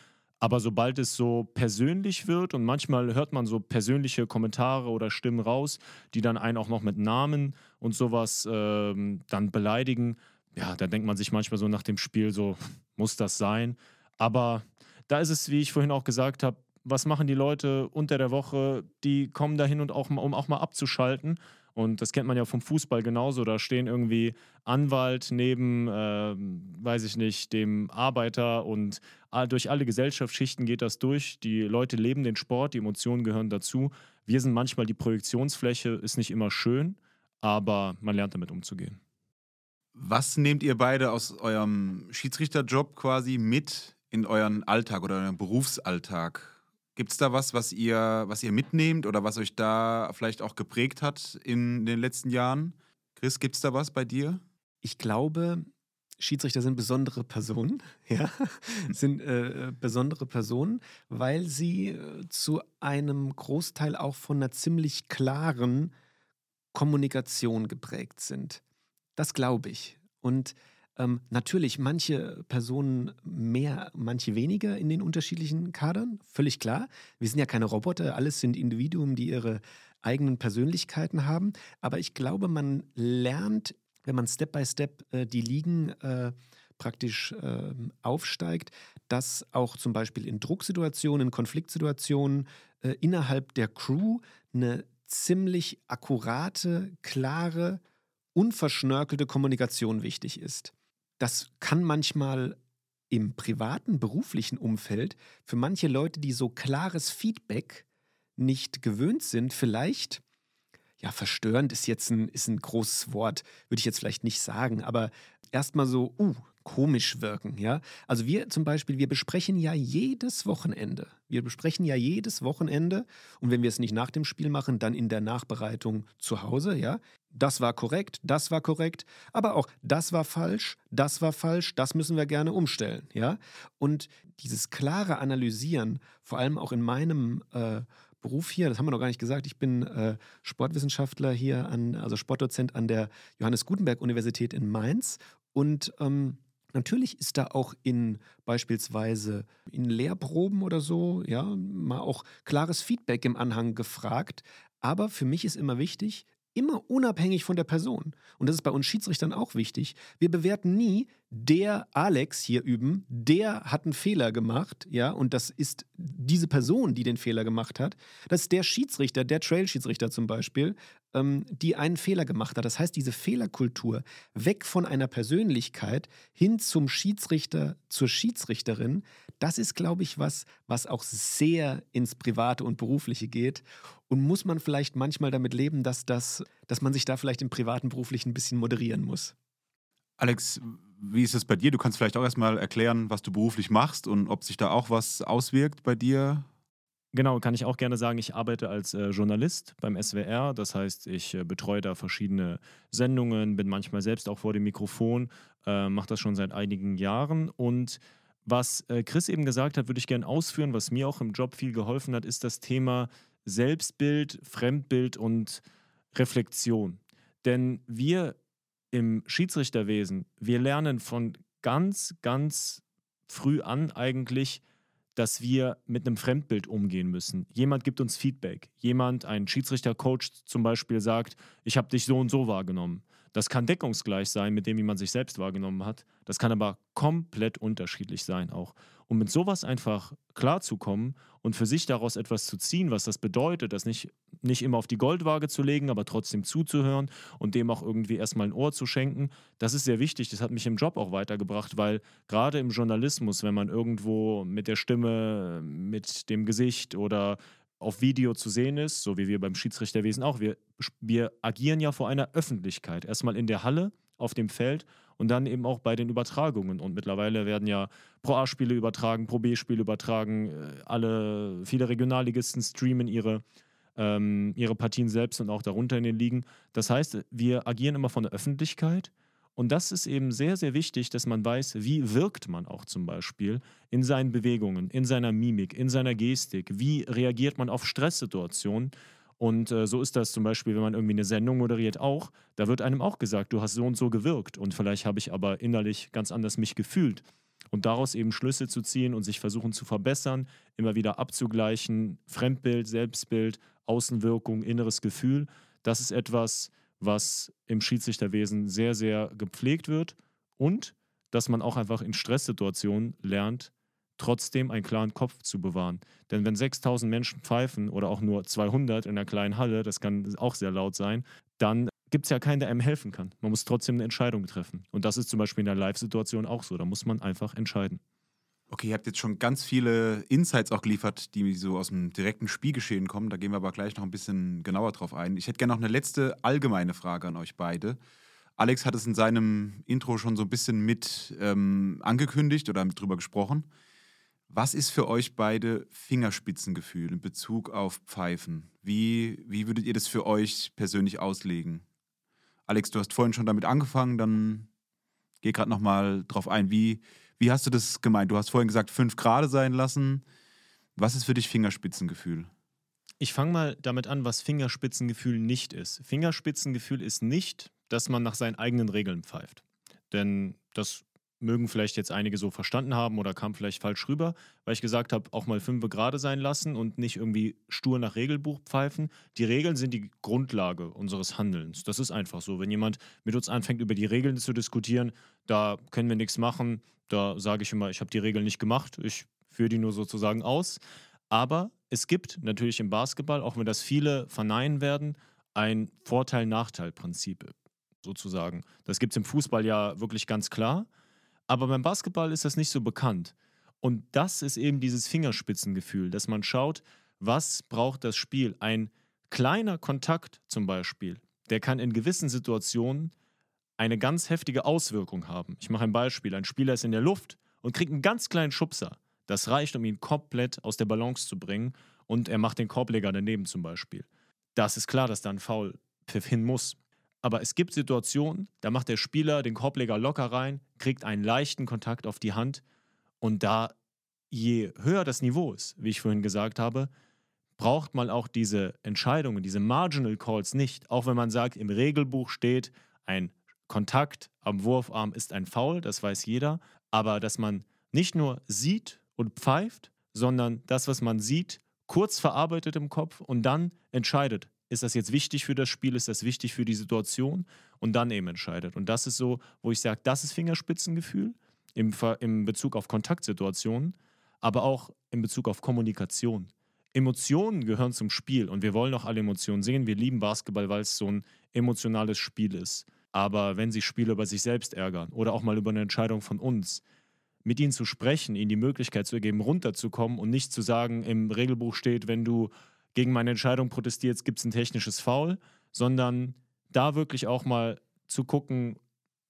C: Aber sobald es so persönlich wird und manchmal hört man so persönliche Kommentare oder Stimmen raus, die dann einen auch noch mit Namen und sowas ähm, dann beleidigen, ja, da denkt man sich manchmal so nach dem Spiel so, muss das sein? Aber da ist es, wie ich vorhin auch gesagt habe, was machen die Leute unter der Woche? Die kommen dahin und auch, um auch mal abzuschalten. Und das kennt man ja vom Fußball genauso. Da stehen irgendwie Anwalt neben, äh, weiß ich nicht, dem Arbeiter und durch alle Gesellschaftsschichten geht das durch. Die Leute leben den Sport, die Emotionen gehören dazu. Wir sind manchmal die Projektionsfläche, ist nicht immer schön, aber man lernt damit umzugehen.
B: Was nehmt ihr beide aus eurem Schiedsrichterjob quasi mit in euren Alltag oder euren Berufsalltag? Gibt es da was, was ihr, was ihr mitnehmt oder was euch da vielleicht auch geprägt hat in den letzten Jahren? Chris, gibt es da was bei dir?
D: Ich glaube, Schiedsrichter sind besondere Personen, ja, sind äh, besondere Personen, weil sie äh, zu einem Großteil auch von einer ziemlich klaren Kommunikation geprägt sind. Das glaube ich. Und ähm, natürlich, manche Personen mehr, manche weniger in den unterschiedlichen Kadern, völlig klar. Wir sind ja keine Roboter, alles sind Individuen, die ihre eigenen Persönlichkeiten haben. Aber ich glaube, man lernt, wenn man Step by Step äh, die Ligen äh, praktisch äh, aufsteigt, dass auch zum Beispiel in Drucksituationen, in Konfliktsituationen äh, innerhalb der Crew eine ziemlich akkurate, klare, unverschnörkelte Kommunikation wichtig ist das kann manchmal im privaten, beruflichen Umfeld für manche Leute, die so klares Feedback nicht gewöhnt sind, vielleicht, ja, verstörend ist jetzt ein, ist ein großes Wort, würde ich jetzt vielleicht nicht sagen, aber erstmal so, uh, komisch wirken, ja. Also wir zum Beispiel, wir besprechen ja jedes Wochenende. Wir besprechen ja jedes Wochenende und wenn wir es nicht nach dem Spiel machen, dann in der Nachbereitung zu Hause, ja. Das war korrekt, das war korrekt, aber auch das war falsch, das war falsch, das müssen wir gerne umstellen, ja. Und dieses klare Analysieren, vor allem auch in meinem äh, Beruf hier, das haben wir noch gar nicht gesagt, ich bin äh, Sportwissenschaftler hier an, also Sportdozent an der Johannes Gutenberg Universität in Mainz und ähm, Natürlich ist da auch in beispielsweise in Lehrproben oder so, ja, mal auch klares Feedback im Anhang gefragt. Aber für mich ist immer wichtig, immer unabhängig von der Person. Und das ist bei uns Schiedsrichtern auch wichtig. Wir bewerten nie, der Alex hier üben, der hat einen Fehler gemacht, ja, und das ist diese Person, die den Fehler gemacht hat. Das ist der Schiedsrichter, der Trail-Schiedsrichter zum Beispiel, ähm, die einen Fehler gemacht hat. Das heißt, diese Fehlerkultur weg von einer Persönlichkeit hin zum Schiedsrichter, zur Schiedsrichterin, das ist, glaube ich, was, was auch sehr ins Private und Berufliche geht. Und muss man vielleicht manchmal damit leben, dass, das, dass man sich da vielleicht im privaten, beruflichen ein bisschen moderieren muss.
B: Alex, wie ist es bei dir? Du kannst vielleicht auch erstmal erklären, was du beruflich machst und ob sich da auch was auswirkt bei dir.
C: Genau, kann ich auch gerne sagen, ich arbeite als äh, Journalist beim SWR. Das heißt, ich äh, betreue da verschiedene Sendungen, bin manchmal selbst auch vor dem Mikrofon, äh, mache das schon seit einigen Jahren. Und was äh, Chris eben gesagt hat, würde ich gerne ausführen, was mir auch im Job viel geholfen hat, ist das Thema Selbstbild, Fremdbild und Reflexion. Denn wir im Schiedsrichterwesen, wir lernen von ganz, ganz früh an eigentlich, dass wir mit einem Fremdbild umgehen müssen. Jemand gibt uns Feedback. Jemand, ein Schiedsrichtercoach zum Beispiel, sagt, ich habe dich so und so wahrgenommen. Das kann deckungsgleich sein mit dem, wie man sich selbst wahrgenommen hat. Das kann aber komplett unterschiedlich sein auch. Um mit sowas einfach klarzukommen und für sich daraus etwas zu ziehen, was das bedeutet, das nicht, nicht immer auf die Goldwaage zu legen, aber trotzdem zuzuhören und dem auch irgendwie erstmal ein Ohr zu schenken, das ist sehr wichtig. Das hat mich im Job auch weitergebracht, weil gerade im Journalismus, wenn man irgendwo mit der Stimme, mit dem Gesicht oder auf Video zu sehen ist, so wie wir beim Schiedsrichterwesen auch. Wir, wir agieren ja vor einer Öffentlichkeit. Erstmal in der Halle, auf dem Feld und dann eben auch bei den Übertragungen. Und mittlerweile werden ja Pro A-Spiele übertragen, Pro B-Spiele übertragen, äh, alle, viele Regionalligisten streamen ihre, ähm, ihre Partien selbst und auch darunter in den Ligen. Das heißt, wir agieren immer von der Öffentlichkeit und das ist eben sehr, sehr wichtig, dass man weiß, wie wirkt man auch zum Beispiel in seinen Bewegungen, in seiner Mimik, in seiner Gestik, wie reagiert man auf Stresssituationen. Und äh, so ist das zum Beispiel, wenn man irgendwie eine Sendung moderiert, auch. Da wird einem auch gesagt, du hast so und so gewirkt. Und vielleicht habe ich aber innerlich ganz anders mich gefühlt. Und daraus eben Schlüsse zu ziehen und sich versuchen zu verbessern, immer wieder abzugleichen, Fremdbild, Selbstbild, Außenwirkung, inneres Gefühl, das ist etwas, was im Schiedsrichterwesen sehr, sehr gepflegt wird und dass man auch einfach in Stresssituationen lernt, trotzdem einen klaren Kopf zu bewahren. Denn wenn 6000 Menschen pfeifen oder auch nur 200 in einer kleinen Halle, das kann auch sehr laut sein, dann gibt es ja keinen, der einem helfen kann. Man muss trotzdem eine Entscheidung treffen. Und das ist zum Beispiel in der Live-Situation auch so. Da muss man einfach entscheiden.
B: Okay, ihr habt jetzt schon ganz viele Insights auch geliefert, die so aus dem direkten Spielgeschehen kommen. Da gehen wir aber gleich noch ein bisschen genauer drauf ein. Ich hätte gerne noch eine letzte allgemeine Frage an euch beide. Alex hat es in seinem Intro schon so ein bisschen mit ähm, angekündigt oder drüber gesprochen. Was ist für euch beide Fingerspitzengefühl in Bezug auf Pfeifen? Wie, wie würdet ihr das für euch persönlich auslegen? Alex, du hast vorhin schon damit angefangen, dann geh gerade nochmal drauf ein. Wie, wie hast du das gemeint? Du hast vorhin gesagt, fünf Grad sein lassen. Was ist für dich Fingerspitzengefühl?
C: Ich fange mal damit an, was Fingerspitzengefühl nicht ist. Fingerspitzengefühl ist nicht, dass man nach seinen eigenen Regeln pfeift. Denn das mögen vielleicht jetzt einige so verstanden haben oder kam vielleicht falsch rüber, weil ich gesagt habe, auch mal fünf gerade sein lassen und nicht irgendwie stur nach Regelbuch pfeifen. Die Regeln sind die Grundlage unseres Handelns. Das ist einfach so. Wenn jemand mit uns anfängt, über die Regeln zu diskutieren, da können wir nichts machen. Da sage ich immer, ich habe die Regeln nicht gemacht, ich führe die nur sozusagen aus. Aber es gibt natürlich im Basketball, auch wenn das viele verneinen werden, ein Vorteil-Nachteil-Prinzip sozusagen. Das gibt es im Fußball ja wirklich ganz klar. Aber beim Basketball ist das nicht so bekannt. Und das ist eben dieses Fingerspitzengefühl, dass man schaut, was braucht das Spiel. Ein kleiner Kontakt zum Beispiel, der kann in gewissen Situationen eine ganz heftige Auswirkung haben. Ich mache ein Beispiel. Ein Spieler ist in der Luft und kriegt einen ganz kleinen Schubser. Das reicht, um ihn komplett aus der Balance zu bringen und er macht den Korbleger daneben zum Beispiel. Das ist klar, dass da ein Foul hin muss. Aber es gibt Situationen, da macht der Spieler den Korbleger locker rein, kriegt einen leichten Kontakt auf die Hand und da je höher das Niveau ist, wie ich vorhin gesagt habe, braucht man auch diese Entscheidungen, diese Marginal Calls nicht. Auch wenn man sagt, im Regelbuch steht, ein Kontakt am Wurfarm ist ein Foul, das weiß jeder. Aber dass man nicht nur sieht und pfeift, sondern das, was man sieht, kurz verarbeitet im Kopf und dann entscheidet, ist das jetzt wichtig für das Spiel, ist das wichtig für die Situation und dann eben entscheidet. Und das ist so, wo ich sage, das ist Fingerspitzengefühl im, im Bezug auf Kontaktsituationen, aber auch in Bezug auf Kommunikation. Emotionen gehören zum Spiel und wir wollen auch alle Emotionen sehen. Wir lieben Basketball, weil es so ein emotionales Spiel ist. Aber wenn sich Spieler über sich selbst ärgern oder auch mal über eine Entscheidung von uns, mit ihnen zu sprechen, ihnen die Möglichkeit zu geben, runterzukommen und nicht zu sagen, im Regelbuch steht, wenn du gegen meine Entscheidung protestierst, gibt es ein technisches Foul, sondern da wirklich auch mal zu gucken,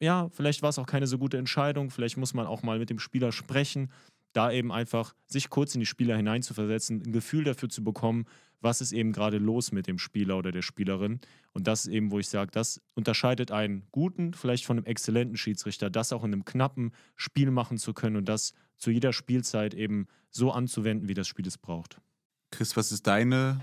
C: ja, vielleicht war es auch keine so gute Entscheidung, vielleicht muss man auch mal mit dem Spieler sprechen, da eben einfach sich kurz in die Spieler hineinzuversetzen, ein Gefühl dafür zu bekommen, was ist eben gerade los mit dem Spieler oder der Spielerin. Und das ist eben, wo ich sage, das unterscheidet einen guten, vielleicht von einem exzellenten Schiedsrichter, das auch in einem knappen Spiel machen zu können und das zu jeder Spielzeit eben so anzuwenden, wie das Spiel es braucht.
B: Chris, was ist deine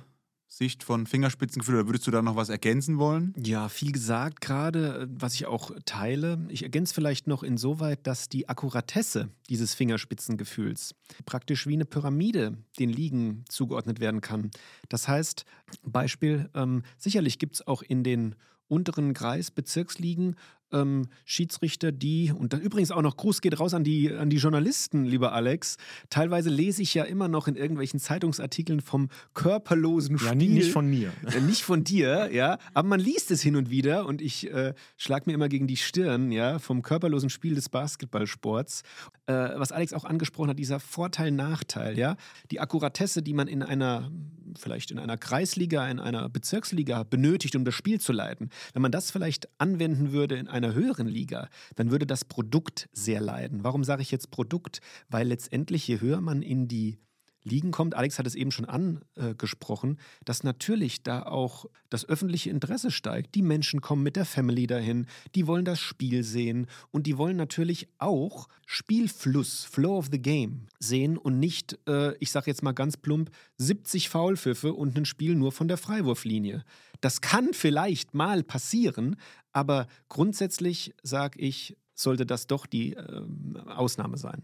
B: Sicht von Fingerspitzengefühl oder würdest du da noch was ergänzen wollen?
D: Ja, viel gesagt gerade, was ich auch teile. Ich ergänze vielleicht noch insoweit, dass die Akkuratesse dieses Fingerspitzengefühls praktisch wie eine Pyramide den Ligen zugeordnet werden kann. Das heißt, Beispiel, ähm, sicherlich gibt es auch in den unteren Kreis Bezirksligen ähm, Schiedsrichter, die, und dann übrigens auch noch Gruß geht raus an die, an die Journalisten, lieber Alex. Teilweise lese ich ja immer noch in irgendwelchen Zeitungsartikeln vom körperlosen Spiel.
C: Ja, nie- nicht von mir.
D: Äh, Nicht von dir, ja, aber man liest es hin und wieder und ich äh, schlag mir immer gegen die Stirn, ja, vom körperlosen Spiel des Basketballsports. Äh, was Alex auch angesprochen hat, dieser Vorteil-Nachteil, ja, die Akkuratesse, die man in einer, vielleicht in einer Kreisliga, in einer Bezirksliga benötigt, um das Spiel zu leiten. Wenn man das vielleicht anwenden würde in einer höheren Liga, dann würde das Produkt sehr leiden. Warum sage ich jetzt Produkt? Weil letztendlich, je höher man in die Ligen kommt, Alex hat es eben schon angesprochen, dass natürlich da auch das öffentliche Interesse steigt. Die Menschen kommen mit der Family dahin, die wollen das Spiel sehen und die wollen natürlich auch Spielfluss, Flow of the Game sehen und nicht, äh, ich sage jetzt mal ganz plump, 70 Foulpfiffe und ein Spiel nur von der Freiwurflinie. Das kann vielleicht mal passieren, aber grundsätzlich sage ich, sollte das doch die ähm, Ausnahme sein.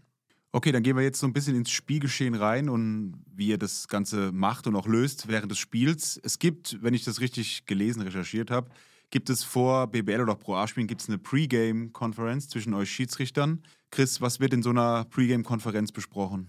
B: Okay, dann gehen wir jetzt so ein bisschen ins Spielgeschehen rein und wie ihr das Ganze macht und auch löst während des Spiels. Es gibt, wenn ich das richtig gelesen, recherchiert habe, gibt es vor BBL oder Pro A-Spielen gibt es eine Pre-Game-Konferenz zwischen euch Schiedsrichtern. Chris, was wird in so einer Pre-Game-Konferenz besprochen?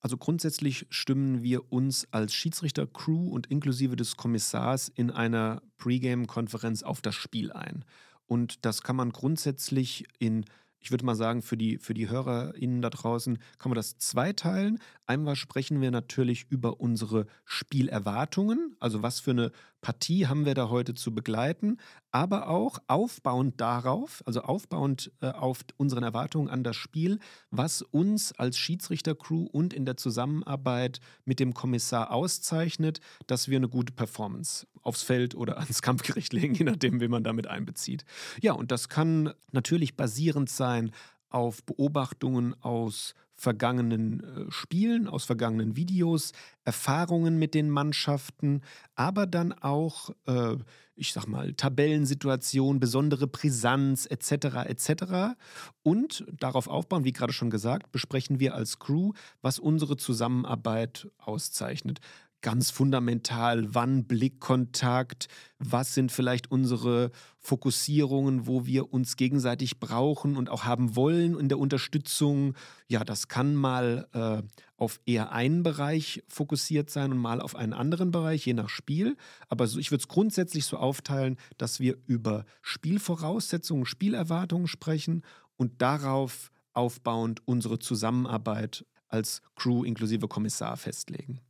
D: Also grundsätzlich stimmen wir uns als Schiedsrichter-Crew und inklusive des Kommissars in einer Pre-Game-Konferenz auf das Spiel ein. Und das kann man grundsätzlich in, ich würde mal sagen, für die, für die HörerInnen da draußen, kann man das zweiteilen. Einmal sprechen wir natürlich über unsere Spielerwartungen, also was für eine Partie haben wir da heute zu begleiten, aber auch aufbauend darauf, also aufbauend äh, auf unseren Erwartungen an das Spiel, was uns als Schiedsrichtercrew und in der Zusammenarbeit mit dem Kommissar auszeichnet, dass wir eine gute Performance aufs Feld oder ans Kampfgericht legen, je nachdem, wen man damit einbezieht. Ja, und das kann natürlich basierend sein auf Beobachtungen aus vergangenen äh, Spielen, aus vergangenen Videos, Erfahrungen mit den Mannschaften, aber dann auch, äh, ich sag mal, Tabellensituationen, besondere Brisanz etc. etc. Und darauf aufbauen, wie gerade schon gesagt, besprechen wir als Crew, was unsere Zusammenarbeit auszeichnet ganz fundamental, wann Blickkontakt, was sind vielleicht unsere Fokussierungen, wo wir uns gegenseitig brauchen und auch haben wollen in der Unterstützung. Ja, das kann mal äh, auf eher einen Bereich fokussiert sein und mal auf einen anderen Bereich, je nach Spiel. Aber so, ich würde es grundsätzlich so aufteilen, dass wir über Spielvoraussetzungen, Spielerwartungen sprechen und darauf aufbauend unsere Zusammenarbeit als Crew inklusive Kommissar festlegen.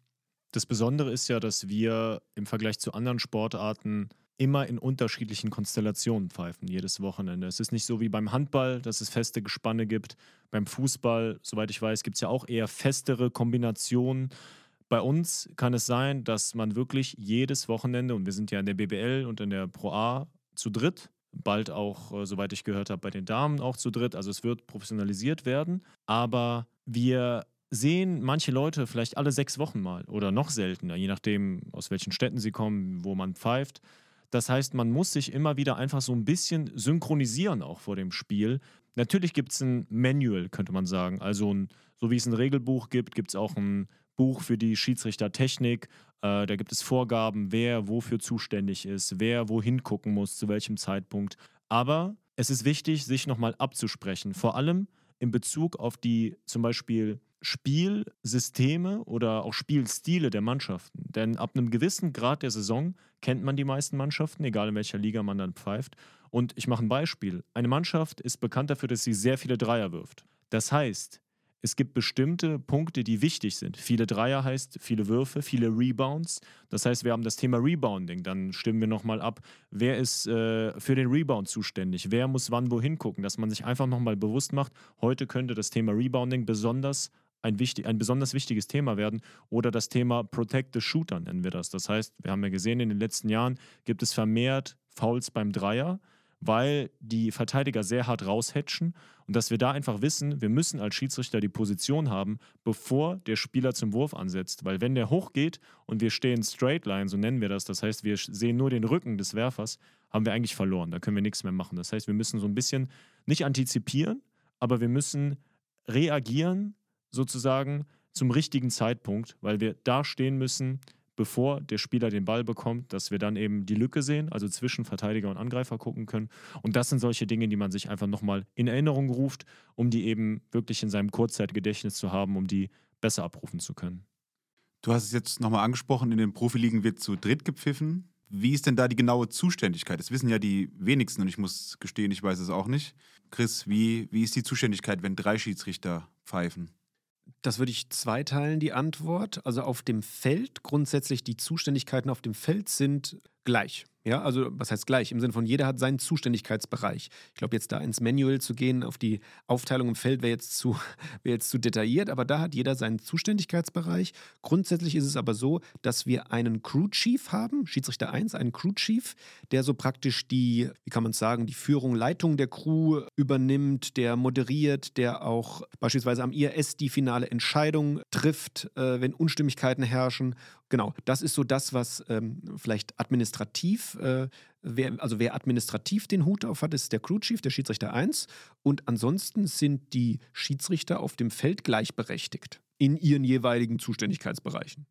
C: Das Besondere ist ja, dass wir im Vergleich zu anderen Sportarten immer in unterschiedlichen Konstellationen pfeifen, jedes Wochenende. Es ist nicht so wie beim Handball, dass es feste Gespanne gibt. Beim Fußball, soweit ich weiß, gibt es ja auch eher festere Kombinationen. Bei uns kann es sein, dass man wirklich jedes Wochenende, und wir sind ja in der BBL und in der Pro A zu dritt, bald auch, äh, soweit ich gehört habe, bei den Damen auch zu dritt. Also es wird professionalisiert werden. Aber wir sehen manche Leute vielleicht alle sechs Wochen mal oder noch seltener, je nachdem, aus welchen Städten sie kommen, wo man pfeift. Das heißt, man muss sich immer wieder einfach so ein bisschen synchronisieren auch vor dem Spiel. Natürlich gibt es ein Manual, könnte man sagen. Also ein, so wie es ein Regelbuch gibt, gibt es auch ein Buch für die Schiedsrichtertechnik. Äh, da gibt es Vorgaben, wer wofür zuständig ist, wer wohin gucken muss, zu welchem Zeitpunkt. Aber es ist wichtig, sich nochmal abzusprechen. Vor allem in Bezug auf die zum Beispiel Spielsysteme oder auch Spielstile der Mannschaften. Denn ab einem gewissen Grad der Saison kennt man die meisten Mannschaften, egal in welcher Liga man dann pfeift. Und ich mache ein Beispiel. Eine Mannschaft ist bekannt dafür, dass sie sehr viele Dreier wirft. Das heißt, es gibt bestimmte Punkte, die wichtig sind. Viele Dreier heißt viele Würfe, viele Rebounds. Das heißt, wir haben das Thema Rebounding. Dann stimmen wir nochmal ab, wer ist äh, für den Rebound zuständig, wer muss wann wohin gucken, dass man sich einfach nochmal bewusst macht, heute könnte das Thema Rebounding besonders ein, wichtig, ein besonders wichtiges Thema werden oder das Thema Protect the Shooter nennen wir das. Das heißt, wir haben ja gesehen, in den letzten Jahren gibt es vermehrt Fouls beim Dreier, weil die Verteidiger sehr hart raushatchen und dass wir da einfach wissen, wir müssen als Schiedsrichter die Position haben, bevor der Spieler zum Wurf ansetzt. Weil wenn der hochgeht und wir stehen straight line, so nennen wir das, das heißt, wir sehen nur den Rücken des Werfers, haben wir eigentlich verloren. Da können wir nichts mehr machen. Das heißt, wir müssen so ein bisschen nicht antizipieren, aber wir müssen reagieren sozusagen zum richtigen Zeitpunkt, weil wir da stehen müssen, bevor der Spieler den Ball bekommt, dass wir dann eben die Lücke sehen, also zwischen Verteidiger und Angreifer gucken können. Und das sind solche Dinge, die man sich einfach nochmal in Erinnerung ruft, um die eben wirklich in seinem Kurzzeitgedächtnis zu haben, um die besser abrufen zu können.
B: Du hast es jetzt nochmal angesprochen, in den Profiligen wird zu dritt gepfiffen. Wie ist denn da die genaue Zuständigkeit? Das wissen ja die wenigsten und ich muss gestehen, ich weiß es auch nicht. Chris, wie, wie ist die Zuständigkeit, wenn drei Schiedsrichter pfeifen?
D: Das würde ich zweiteilen, die Antwort. Also auf dem Feld, grundsätzlich die Zuständigkeiten auf dem Feld sind gleich. Ja, also was heißt gleich? Im Sinne von jeder hat seinen Zuständigkeitsbereich. Ich glaube, jetzt da ins Manual zu gehen, auf die Aufteilung im Feld wäre jetzt, zu, wär jetzt zu detailliert, aber da hat jeder seinen Zuständigkeitsbereich. Grundsätzlich ist es aber so, dass wir einen Crew Chief haben, Schiedsrichter 1, einen Crew Chief, der so praktisch die, wie kann man sagen, die Führung, Leitung der Crew übernimmt, der moderiert, der auch beispielsweise am IRS die finale Entscheidung trifft, äh, wenn Unstimmigkeiten herrschen genau, das ist so das, was ähm, vielleicht administrativ, äh, wer, also wer administrativ den Hut auf hat, ist der Crew Chief, der Schiedsrichter 1. Und ansonsten sind die Schiedsrichter auf dem Feld gleichberechtigt in ihren jeweiligen Zuständigkeitsbereichen.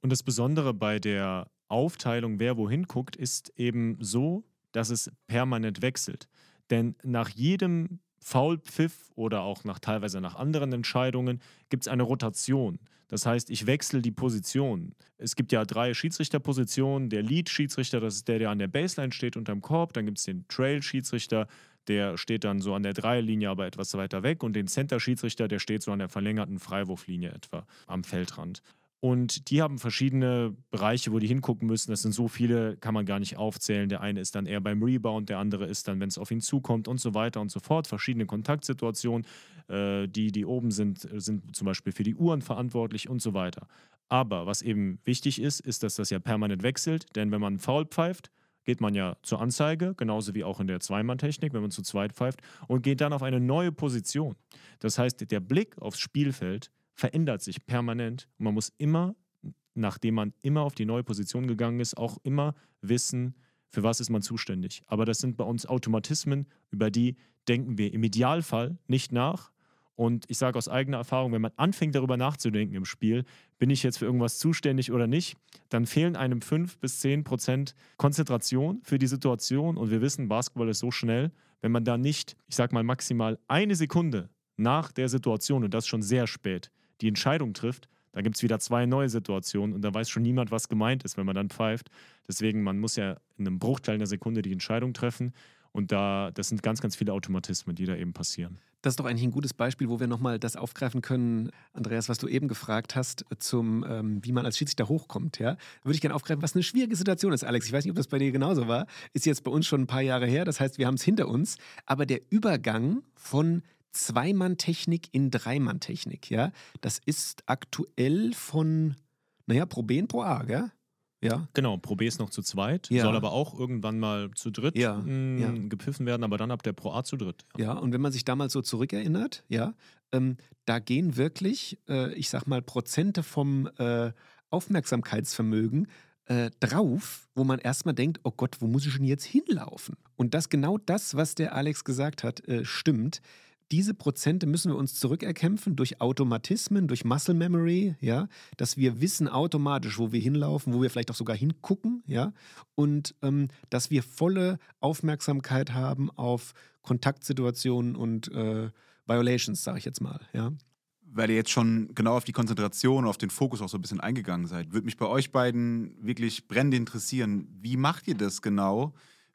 C: Und das Besondere bei der Aufteilung, wer wohin guckt, ist eben so, dass es permanent wechselt. Denn nach jedem Foulpfiff oder auch nach teilweise nach anderen Entscheidungen gibt es eine Rotation. Das heißt, ich wechsle die Position. Es gibt ja drei Schiedsrichterpositionen. Der Lead-Schiedsrichter, das ist der, der an der Baseline steht unterm Korb. Dann gibt es den Trail-Schiedsrichter, der steht dann so an der Dreierlinie, aber etwas weiter weg. Und den Center-Schiedsrichter, der steht so an der verlängerten Freiwurflinie etwa am Feldrand. Und die haben verschiedene Bereiche, wo die hingucken müssen. Das sind so viele, kann man gar nicht aufzählen. Der eine ist dann eher beim Rebound, der andere ist dann, wenn es auf ihn zukommt und so weiter und so fort. Verschiedene Kontaktsituationen. Äh, die, die oben sind, sind zum Beispiel für die Uhren verantwortlich und so weiter. Aber was eben wichtig ist, ist, dass das ja permanent wechselt. Denn wenn man faul pfeift, geht man ja zur Anzeige, genauso wie auch in der Zweimann-Technik, wenn man zu zweit pfeift, und geht dann auf eine neue Position. Das heißt, der Blick aufs Spielfeld verändert sich permanent. Und man muss immer, nachdem man immer auf die neue Position gegangen ist, auch immer wissen, für was ist man zuständig. Aber das sind bei uns Automatismen, über die denken wir im Idealfall nicht nach. Und ich sage aus eigener Erfahrung, wenn man anfängt darüber nachzudenken im Spiel, bin ich jetzt für irgendwas zuständig oder nicht, dann fehlen einem 5 bis 10 Prozent Konzentration für die Situation. Und wir wissen, Basketball ist so schnell, wenn man da nicht, ich sage mal maximal eine Sekunde nach der Situation, und das schon sehr spät, die Entscheidung trifft, dann gibt es wieder zwei neue Situationen und da weiß schon niemand, was gemeint ist, wenn man dann pfeift. Deswegen, man muss ja in einem Bruchteil einer Sekunde die Entscheidung treffen. Und da, das sind ganz, ganz viele Automatismen, die da eben passieren.
D: Das ist doch eigentlich ein gutes Beispiel, wo wir nochmal das aufgreifen können, Andreas, was du eben gefragt hast, zum, ähm, wie man als Schiedsrichter hochkommt. Ja? Würde ich gerne aufgreifen, was eine schwierige Situation ist, Alex. Ich weiß nicht, ob das bei dir genauso war. Ist jetzt bei uns schon ein paar Jahre her. Das heißt, wir haben es hinter uns. Aber der Übergang von Zweimann-Technik in Dreimann-Technik, ja, das ist aktuell von, naja, pro B und pro A, gell? Ja.
C: Genau, Pro B ist noch zu zweit,
D: Ja.
C: soll aber auch irgendwann mal zu dritt
D: Ja,
C: mh,
D: ja.
C: gepfiffen werden, aber dann ab der Pro A zu dritt.
D: Ja, und wenn man sich damals so zurückerinnert, ja, ähm, da gehen wirklich, äh, ich sag mal, Prozente vom äh, Aufmerksamkeitsvermögen äh, drauf, wo man erstmal denkt, oh Gott, wo muss ich denn jetzt hinlaufen? Und das genau das, was der Alex gesagt hat, äh, stimmt. Diese Prozente müssen wir uns zurückerkämpfen durch Automatismen, durch Muscle Memory, ja, dass wir wissen automatisch, wo wir hinlaufen, wo wir vielleicht auch sogar hingucken, ja, und ähm, dass wir volle Aufmerksamkeit haben auf Kontaktsituationen und äh, Violations, sage ich jetzt mal, ja.
B: Weil ihr jetzt schon genau auf die Konzentration, auf den Fokus auch so ein bisschen eingegangen seid, würde mich bei euch beiden wirklich brennend interessieren. Wie macht ihr das genau,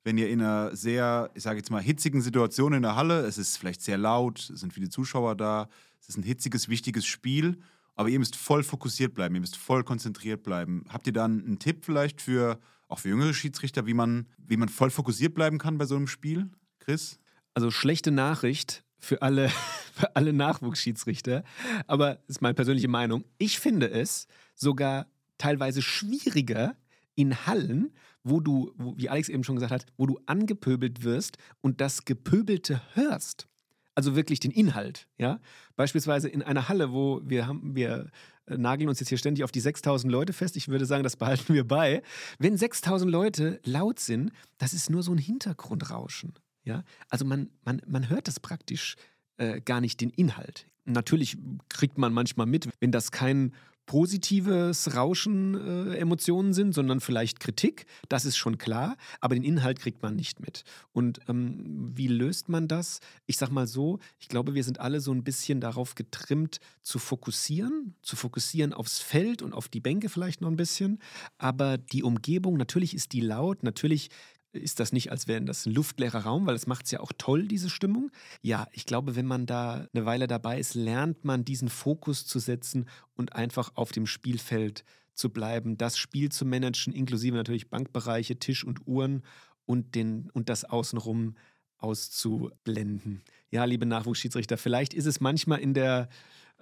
B: wenn ihr in einer sehr, ich sage jetzt mal, hitzigen Situation in der Halle, es ist vielleicht sehr laut, es sind viele Zuschauer da, es ist ein hitziges, wichtiges Spiel, aber ihr müsst voll fokussiert bleiben, ihr müsst voll konzentriert bleiben. Habt ihr dann einen Tipp vielleicht für, auch für jüngere Schiedsrichter, wie man, wie man voll fokussiert bleiben kann bei so einem Spiel? Chris?
D: Also schlechte Nachricht für alle, für alle Nachwuchsschiedsrichter, aber das ist meine persönliche Meinung. Ich finde es sogar teilweise schwieriger in Hallen, wo du, wo, wie Alex eben schon gesagt hat, wo du angepöbelt wirst und das Gepöbelte hörst. Also wirklich den Inhalt, ja. Beispielsweise in einer Halle, wo wir haben, wir äh, nageln uns jetzt hier ständig auf die 6000 Leute fest. Ich würde sagen, das behalten wir bei. Wenn 6000 Leute laut sind, das ist nur so ein Hintergrundrauschen, ja. Also man, man, man hört das praktisch äh, gar nicht den Inhalt. Natürlich kriegt man manchmal mit, wenn das kein positives Rauschen äh, Emotionen sind, sondern vielleicht Kritik. Das ist schon klar, aber den Inhalt kriegt man nicht mit. Und ähm, wie löst man das? Ich sag mal so, ich glaube, wir sind alle so ein bisschen darauf getrimmt, zu fokussieren, zu fokussieren aufs Feld und auf die Bänke vielleicht noch ein bisschen. Aber die Umgebung, natürlich ist die laut, natürlich ist das nicht, als wäre das ein luftleerer Raum, weil es macht es ja auch toll, diese Stimmung. Ja, ich glaube, wenn man da eine Weile dabei ist, lernt man diesen Fokus zu setzen und einfach auf dem Spielfeld zu bleiben, das Spiel zu managen, inklusive natürlich Bankbereiche, Tisch und Uhren und, den, und das außenrum auszublenden. Ja, liebe Nachwuchsschiedsrichter, vielleicht ist es manchmal in der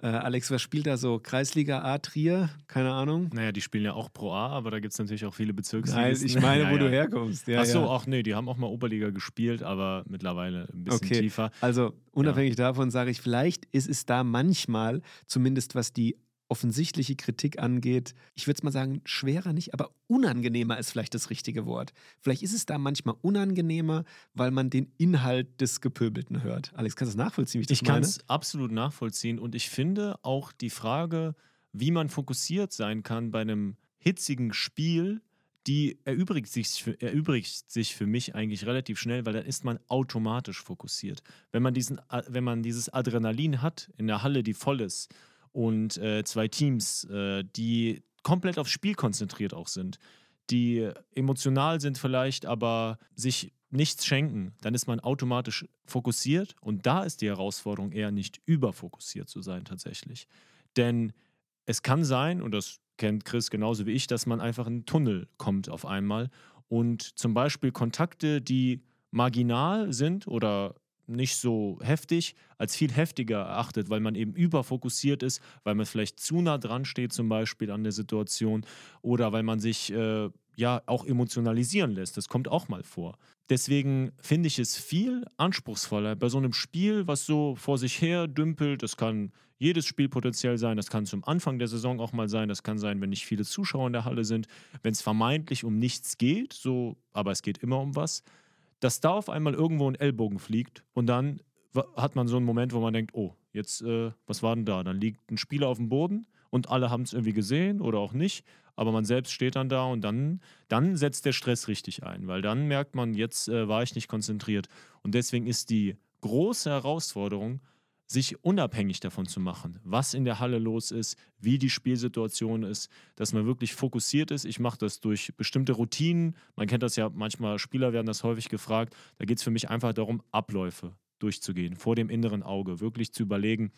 D: äh, Alex, was spielt da so? Kreisliga A Trier? Keine Ahnung.
C: Naja, die spielen ja auch Pro A, aber da gibt es natürlich auch viele Bezirksligisten.
D: ich meine,
C: ja,
D: wo
C: ja.
D: du herkommst. Ja,
C: Ach so, ach nee, die haben auch mal Oberliga gespielt, aber mittlerweile ein bisschen
D: Okay.
C: tiefer.
D: Also unabhängig davon sage ich, vielleicht ist es da manchmal, zumindest was die offensichtliche Kritik angeht, ich würde es mal sagen, schwerer nicht, aber unangenehmer ist vielleicht das richtige Wort. Vielleicht ist es da manchmal unangenehmer, weil man den Inhalt des Gepöbelten hört. Alex, kannst du das nachvollziehen, wie ich das
C: Ich kann es absolut nachvollziehen und ich finde auch die Frage, wie man fokussiert sein kann bei einem hitzigen Spiel, die erübrigt sich, für, erübrigt sich für mich eigentlich relativ schnell, weil dann ist man automatisch fokussiert. Wenn man, diesen, A- wenn man dieses Adrenalin hat in der Halle, die voll ist und äh, zwei Teams, äh, die komplett aufs Spiel konzentriert auch sind, die emotional sind vielleicht, aber sich nichts schenken, dann ist man automatisch fokussiert und da ist die Herausforderung eher nicht überfokussiert zu sein tatsächlich. Denn es kann sein, und das kennt Chris genauso wie ich, dass man einfach in einen Tunnel kommt auf einmal und zum Beispiel Kontakte, die marginal sind oder nicht so heftig, als viel heftiger erachtet, weil man eben überfokussiert ist, weil man vielleicht zu nah dran steht, zum Beispiel an der Situation, oder weil man sich äh, ja auch emotionalisieren lässt. Das kommt auch mal vor. Deswegen finde ich es viel anspruchsvoller bei so einem Spiel, was so vor sich her dümpelt. Das kann jedes Spiel potenziell sein, das kann zum Anfang der Saison auch mal sein, das kann sein, wenn nicht viele Zuschauer in der Halle sind, wenn es vermeintlich um nichts geht, so, aber es geht immer um was dass da auf einmal irgendwo ein Ellbogen fliegt und dann hat man so einen Moment, wo man denkt, oh, jetzt, äh, was war denn da? Dann liegt ein Spieler auf dem Boden und alle haben es irgendwie gesehen oder auch nicht, aber man selbst steht dann da und dann, dann setzt der Stress richtig ein, weil dann merkt man, jetzt äh, war ich nicht konzentriert. Und deswegen ist die große Herausforderung, sich unabhängig davon zu machen, was in der Halle los ist, wie die Spielsituation ist, dass man wirklich fokussiert ist. Ich mache das durch bestimmte Routinen. Man kennt das ja manchmal, Spieler werden das häufig gefragt. Da geht es für mich einfach darum, Abläufe durchzugehen, vor dem inneren Auge, wirklich zu überlegen,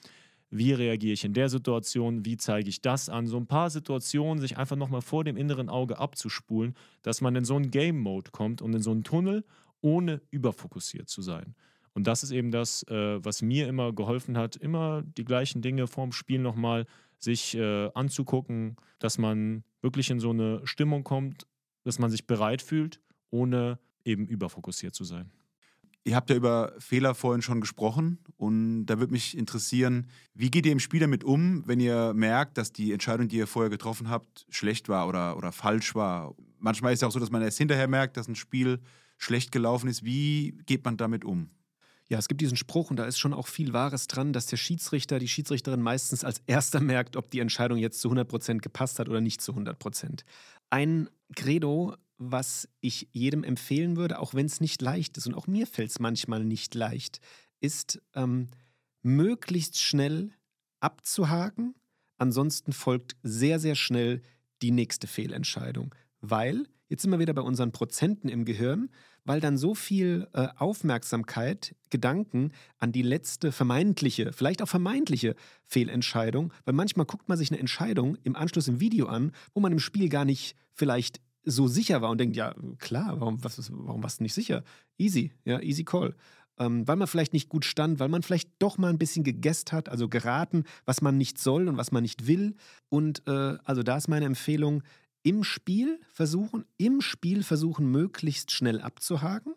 C: wie reagiere ich in der Situation, wie zeige ich das an. So ein paar Situationen sich einfach nochmal vor dem inneren Auge abzuspulen, dass man in so einen Game-Mode kommt und in so einen Tunnel, ohne überfokussiert zu sein. Und das ist eben das, äh, was mir immer geholfen hat, immer die gleichen Dinge vorm Spiel nochmal sich äh, anzugucken, dass man wirklich in so eine Stimmung kommt, dass man sich bereit fühlt, ohne eben überfokussiert zu sein.
B: Ihr habt ja über Fehler vorhin schon gesprochen und da würde mich interessieren, wie geht ihr im Spiel damit um, wenn ihr merkt, dass die Entscheidung, die ihr vorher getroffen habt, schlecht war oder, oder falsch war? Manchmal ist es auch so, dass man erst hinterher merkt, dass ein Spiel schlecht gelaufen ist. Wie geht man damit um?
D: Ja, es gibt diesen Spruch und da ist schon auch viel Wahres dran, dass der Schiedsrichter, die Schiedsrichterin meistens als erster merkt, ob die Entscheidung jetzt zu 100% gepasst hat oder nicht zu 100%. Ein Credo, was ich jedem empfehlen würde, auch wenn es nicht leicht ist und auch mir fällt es manchmal nicht leicht, ist ähm, möglichst schnell abzuhaken. Ansonsten folgt sehr, sehr schnell die nächste Fehlentscheidung. Weil, jetzt sind wir wieder bei unseren Prozenten im Gehirn, weil dann so viel äh, Aufmerksamkeit, Gedanken an die letzte vermeintliche, vielleicht auch vermeintliche Fehlentscheidung, weil manchmal guckt man sich eine Entscheidung im Anschluss im Video an, wo man im Spiel gar nicht vielleicht so sicher war und denkt, ja klar, warum, was, warum warst du nicht sicher? Easy, ja, easy call. Ähm, weil man vielleicht nicht gut stand, weil man vielleicht doch mal ein bisschen gegessen hat, also geraten, was man nicht soll und was man nicht will. Und äh, also da ist meine Empfehlung, im Spiel versuchen, im Spiel versuchen, möglichst schnell abzuhaken.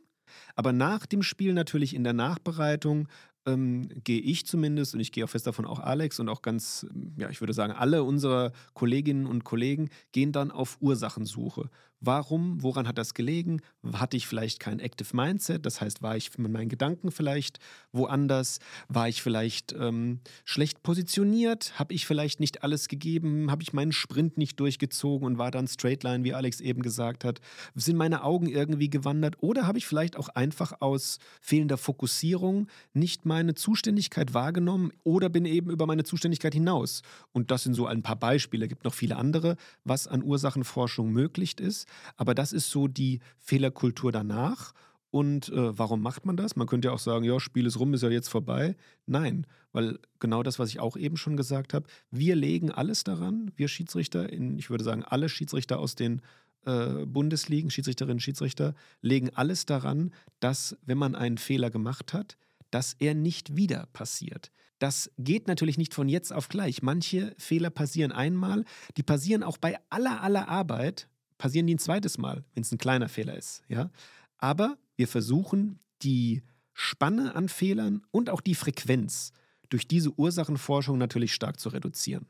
D: Aber nach dem Spiel natürlich in der Nachbereitung ähm, gehe ich zumindest und ich gehe auch fest davon auch Alex und auch ganz, ja, ich würde sagen, alle unserer Kolleginnen und Kollegen gehen dann auf Ursachensuche. Warum? Woran hat das gelegen? Hatte ich vielleicht kein Active Mindset? Das heißt, war ich mit meinen Gedanken vielleicht woanders? War ich vielleicht ähm, schlecht positioniert? Habe ich vielleicht nicht alles gegeben? Habe ich meinen Sprint nicht durchgezogen und war dann Straightline, wie Alex eben gesagt hat? Sind meine Augen irgendwie gewandert? Oder habe ich vielleicht auch einfach aus fehlender Fokussierung nicht meine Zuständigkeit wahrgenommen oder bin eben über meine Zuständigkeit hinaus? Und das sind so ein paar Beispiele. Es gibt noch viele andere, was an Ursachenforschung möglich ist. Aber das ist so die Fehlerkultur danach. Und äh, warum macht man das? Man könnte ja auch sagen, ja, Spiel ist rum, ist ja jetzt vorbei. Nein, weil genau das, was ich auch eben schon gesagt habe, wir legen alles daran, wir Schiedsrichter, in, ich würde sagen, alle Schiedsrichter aus den äh, Bundesligen, Schiedsrichterinnen, Schiedsrichter, legen alles daran, dass, wenn man einen Fehler gemacht hat, dass er nicht wieder passiert. Das geht natürlich nicht von jetzt auf gleich. Manche Fehler passieren einmal, die passieren auch bei aller, aller Arbeit, passieren die ein zweites Mal, wenn es ein kleiner Fehler ist. Ja? Aber wir versuchen, die Spanne an Fehlern und auch die Frequenz durch diese Ursachenforschung natürlich stark zu reduzieren.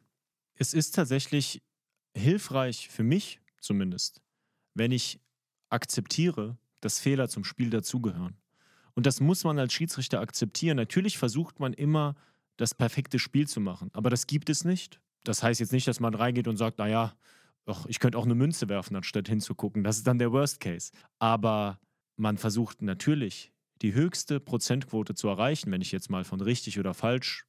C: Es ist tatsächlich hilfreich für mich zumindest, wenn ich akzeptiere, dass Fehler zum Spiel dazugehören. Und das muss man als Schiedsrichter akzeptieren. Natürlich versucht man immer, das perfekte Spiel zu machen, aber das gibt es nicht. Das heißt jetzt nicht, dass man reingeht und sagt, naja, Och, ich könnte auch eine Münze werfen, anstatt hinzugucken. Das ist dann der Worst Case. Aber man versucht natürlich, die höchste Prozentquote zu erreichen, wenn ich jetzt mal von richtig oder falsch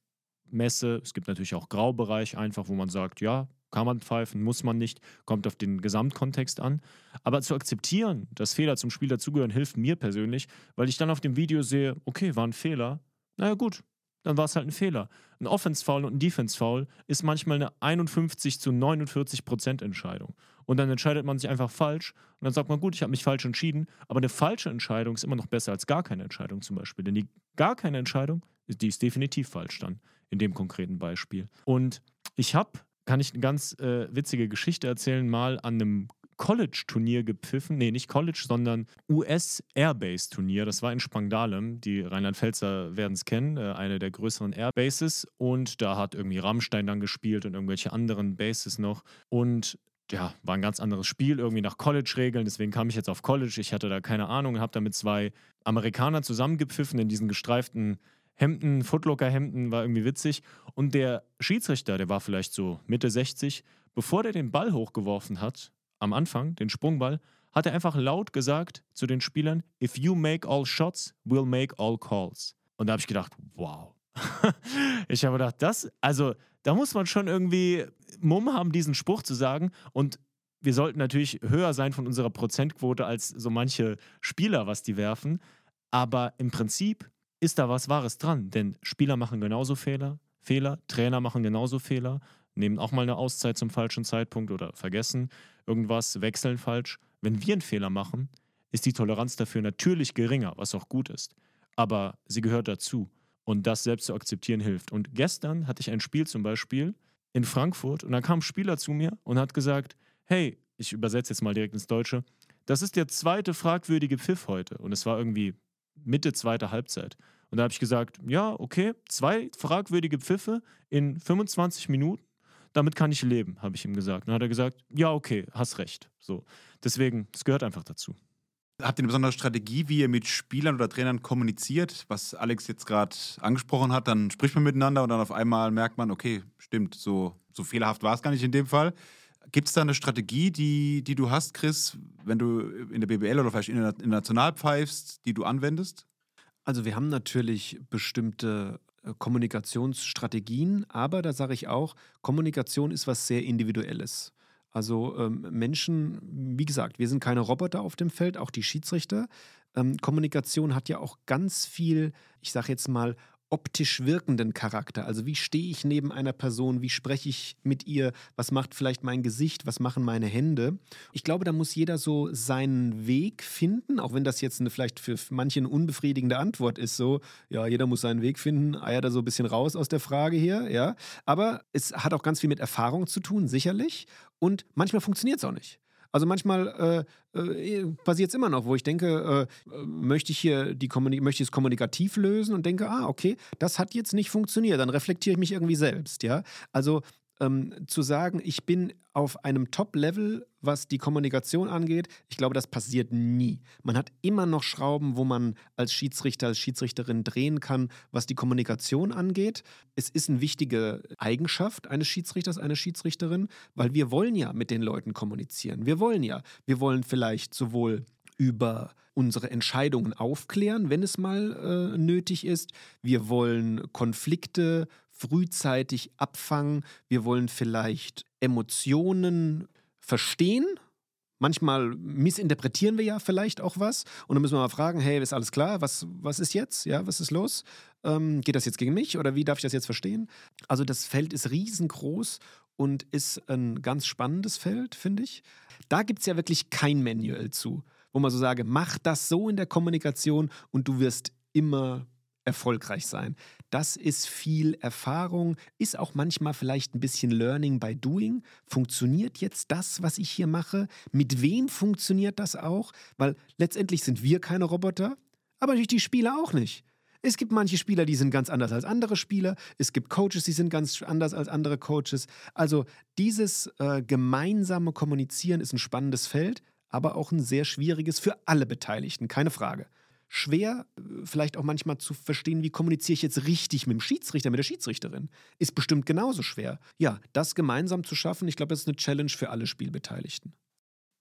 C: messe. Es gibt natürlich auch Graubereich, einfach, wo man sagt, ja, kann man pfeifen, muss man nicht, kommt auf den Gesamtkontext an. Aber zu akzeptieren, dass Fehler zum Spiel dazugehören, hilft mir persönlich, weil ich dann auf dem Video sehe, okay, war ein Fehler. Naja, gut, dann war es halt ein Fehler. Ein Offense-Foul und ein Defense-Foul ist manchmal eine 51 zu 49 Prozent Entscheidung. Und dann entscheidet man sich einfach falsch und dann sagt man, gut, ich habe mich falsch entschieden, aber eine falsche Entscheidung ist immer noch besser als gar keine Entscheidung zum Beispiel. Denn die gar keine Entscheidung, die ist definitiv falsch dann, in dem konkreten Beispiel. Und ich habe, kann ich eine ganz äh, witzige Geschichte erzählen, mal an einem College-Turnier gepfiffen. Nee, nicht College, sondern US-Airbase-Turnier. Das war in Spangdalem. Die Rheinland-Pfälzer werden es kennen, äh, eine der größeren Airbases. Und da hat irgendwie Rammstein dann gespielt und irgendwelche anderen Bases noch. Und ja, war ein ganz anderes Spiel, irgendwie nach College-Regeln. Deswegen kam ich jetzt auf College. Ich hatte da keine Ahnung, habe da mit zwei Amerikanern zusammengepfiffen in diesen gestreiften Hemden, Footlocker-Hemden, war irgendwie witzig. Und der Schiedsrichter, der war vielleicht so Mitte 60, bevor der den Ball hochgeworfen hat, am Anfang, den Sprungball, hat er einfach laut gesagt zu den Spielern: If you make all shots, we'll make all calls. Und da habe ich gedacht, wow. ich habe gedacht, das, also da muss man schon irgendwie Mumm haben, diesen Spruch zu sagen. Und wir sollten natürlich höher sein von unserer Prozentquote als so manche Spieler, was die werfen. Aber im Prinzip ist da was Wahres dran, denn Spieler machen genauso Fehler, Fehler, Trainer machen genauso Fehler, nehmen auch mal eine Auszeit zum falschen Zeitpunkt oder vergessen irgendwas, wechseln falsch. Wenn wir einen Fehler machen, ist die Toleranz dafür natürlich geringer, was auch gut ist. Aber sie gehört dazu. Und das selbst zu akzeptieren hilft. Und gestern hatte ich ein Spiel zum Beispiel in Frankfurt und da kam ein Spieler zu mir und hat gesagt, hey, ich übersetze jetzt mal direkt ins Deutsche, das ist der zweite fragwürdige Pfiff heute. Und es war irgendwie Mitte zweiter Halbzeit. Und da habe ich gesagt, ja, okay, zwei fragwürdige Pfiffe in 25 Minuten damit kann ich leben, habe ich ihm gesagt. Und dann hat er gesagt, ja, okay, hast recht. So. Deswegen, es gehört einfach dazu.
B: Habt ihr eine besondere Strategie, wie ihr mit Spielern oder Trainern kommuniziert? Was Alex jetzt gerade angesprochen hat, dann spricht man miteinander und dann auf einmal merkt man, okay, stimmt, so, so fehlerhaft war es gar nicht in dem Fall. Gibt es da eine Strategie, die, die du hast, Chris, wenn du in der BBL oder vielleicht international pfeifst, die du anwendest?
D: Also wir haben natürlich bestimmte Kommunikationsstrategien, aber da sage ich auch, Kommunikation ist was sehr Individuelles. Also ähm, Menschen, wie gesagt, wir sind keine Roboter auf dem Feld, auch die Schiedsrichter. Ähm, Kommunikation hat ja auch ganz viel, ich sage jetzt mal, optisch wirkenden Charakter. Also wie stehe ich neben einer Person, wie spreche ich mit ihr, was macht vielleicht mein Gesicht, was machen meine Hände. Ich glaube, da muss jeder so seinen Weg finden, auch wenn das jetzt eine, vielleicht für manche eine unbefriedigende Antwort ist, so, ja, jeder muss seinen Weg finden, eiert da so ein bisschen raus aus der Frage hier, ja. Aber es hat auch ganz viel mit Erfahrung zu tun, sicherlich. Und manchmal funktioniert es auch nicht. Also manchmal äh, äh, passiert es immer noch, wo ich denke, äh, äh, möchte ich hier die möchte ich es kommunikativ lösen und denke, ah, okay, das hat jetzt nicht funktioniert, dann reflektiere ich mich irgendwie selbst, ja. Also ähm, zu sagen, ich bin auf einem Top-Level, was die Kommunikation angeht, ich glaube, das passiert nie. Man hat immer noch Schrauben, wo man als Schiedsrichter, als Schiedsrichterin drehen kann, was die Kommunikation angeht. Es ist eine wichtige Eigenschaft eines Schiedsrichters, einer Schiedsrichterin, weil wir wollen ja mit den Leuten kommunizieren. Wir wollen ja. Wir wollen vielleicht sowohl über unsere Entscheidungen aufklären, wenn es mal äh, nötig ist. Wir wollen Konflikte frühzeitig abfangen. Wir wollen vielleicht Emotionen verstehen. Manchmal missinterpretieren wir ja vielleicht auch was und dann müssen wir mal fragen, hey, ist alles klar? Was, was ist jetzt? Ja, was ist los? Ähm, geht das jetzt gegen mich oder wie darf ich das jetzt verstehen? Also das Feld ist riesengroß und ist ein ganz spannendes Feld, finde ich. Da gibt es ja wirklich kein Manual zu, wo man so sage, mach das so in der Kommunikation und du wirst immer erfolgreich sein. Das ist viel Erfahrung, ist auch manchmal vielleicht ein bisschen Learning by Doing. Funktioniert jetzt das, was ich hier mache? Mit wem funktioniert das auch? Weil letztendlich sind wir keine Roboter, aber natürlich die Spieler auch nicht. Es gibt manche Spieler, die sind ganz anders als andere Spieler. Es gibt Coaches, die sind ganz anders als andere Coaches. Also dieses äh, gemeinsame Kommunizieren ist ein spannendes Feld, aber auch ein sehr schwieriges für alle Beteiligten, keine Frage schwer, äh, vielleicht auch manchmal zu verstehen, wie kommuniziere ich jetzt richtig mit dem Schiedsrichter, mit der Schiedsrichterin. Ist bestimmt genauso schwer. Ja, das gemeinsam zu schaffen, ich glaube, das ist eine Challenge für alle Spielbeteiligten.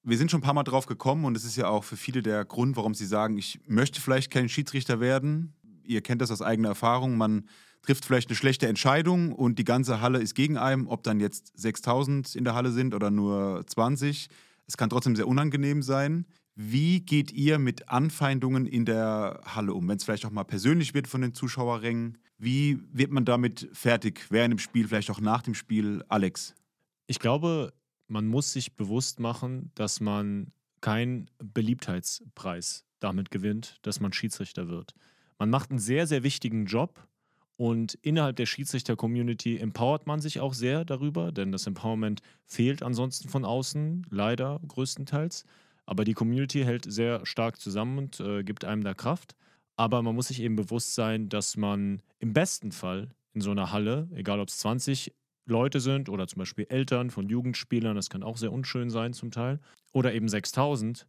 B: Wir sind schon ein paar Mal drauf gekommen und es ist ja auch für viele der Grund, warum sie sagen, ich möchte vielleicht kein Schiedsrichter werden. Ihr kennt das aus eigener Erfahrung. Man trifft vielleicht eine schlechte Entscheidung und die ganze Halle ist gegen einen, ob dann jetzt 6000 in der Halle sind oder nur 20. Es kann trotzdem sehr unangenehm sein. Wie geht ihr mit Anfeindungen in der Halle um? Wenn es vielleicht auch mal persönlich wird von den Zuschauerrängen, wie wird man damit fertig? Während dem Spiel, vielleicht auch nach dem Spiel? Alex?
C: Ich glaube, man muss sich bewusst machen, dass man keinen Beliebtheitspreis damit gewinnt, dass man Schiedsrichter wird. Man macht einen sehr, sehr wichtigen Job und innerhalb der Schiedsrichter-Community empowert man sich auch sehr darüber, denn das Empowerment fehlt ansonsten von außen, leider größtenteils. Aber die Community hält sehr stark zusammen und äh, gibt einem da Kraft. Aber man muss sich eben bewusst sein, dass man im besten Fall in so einer Halle, egal ob es 20 Leute sind oder zum Beispiel Eltern von Jugendspielern, das kann auch sehr unschön sein zum Teil, oder eben 6000,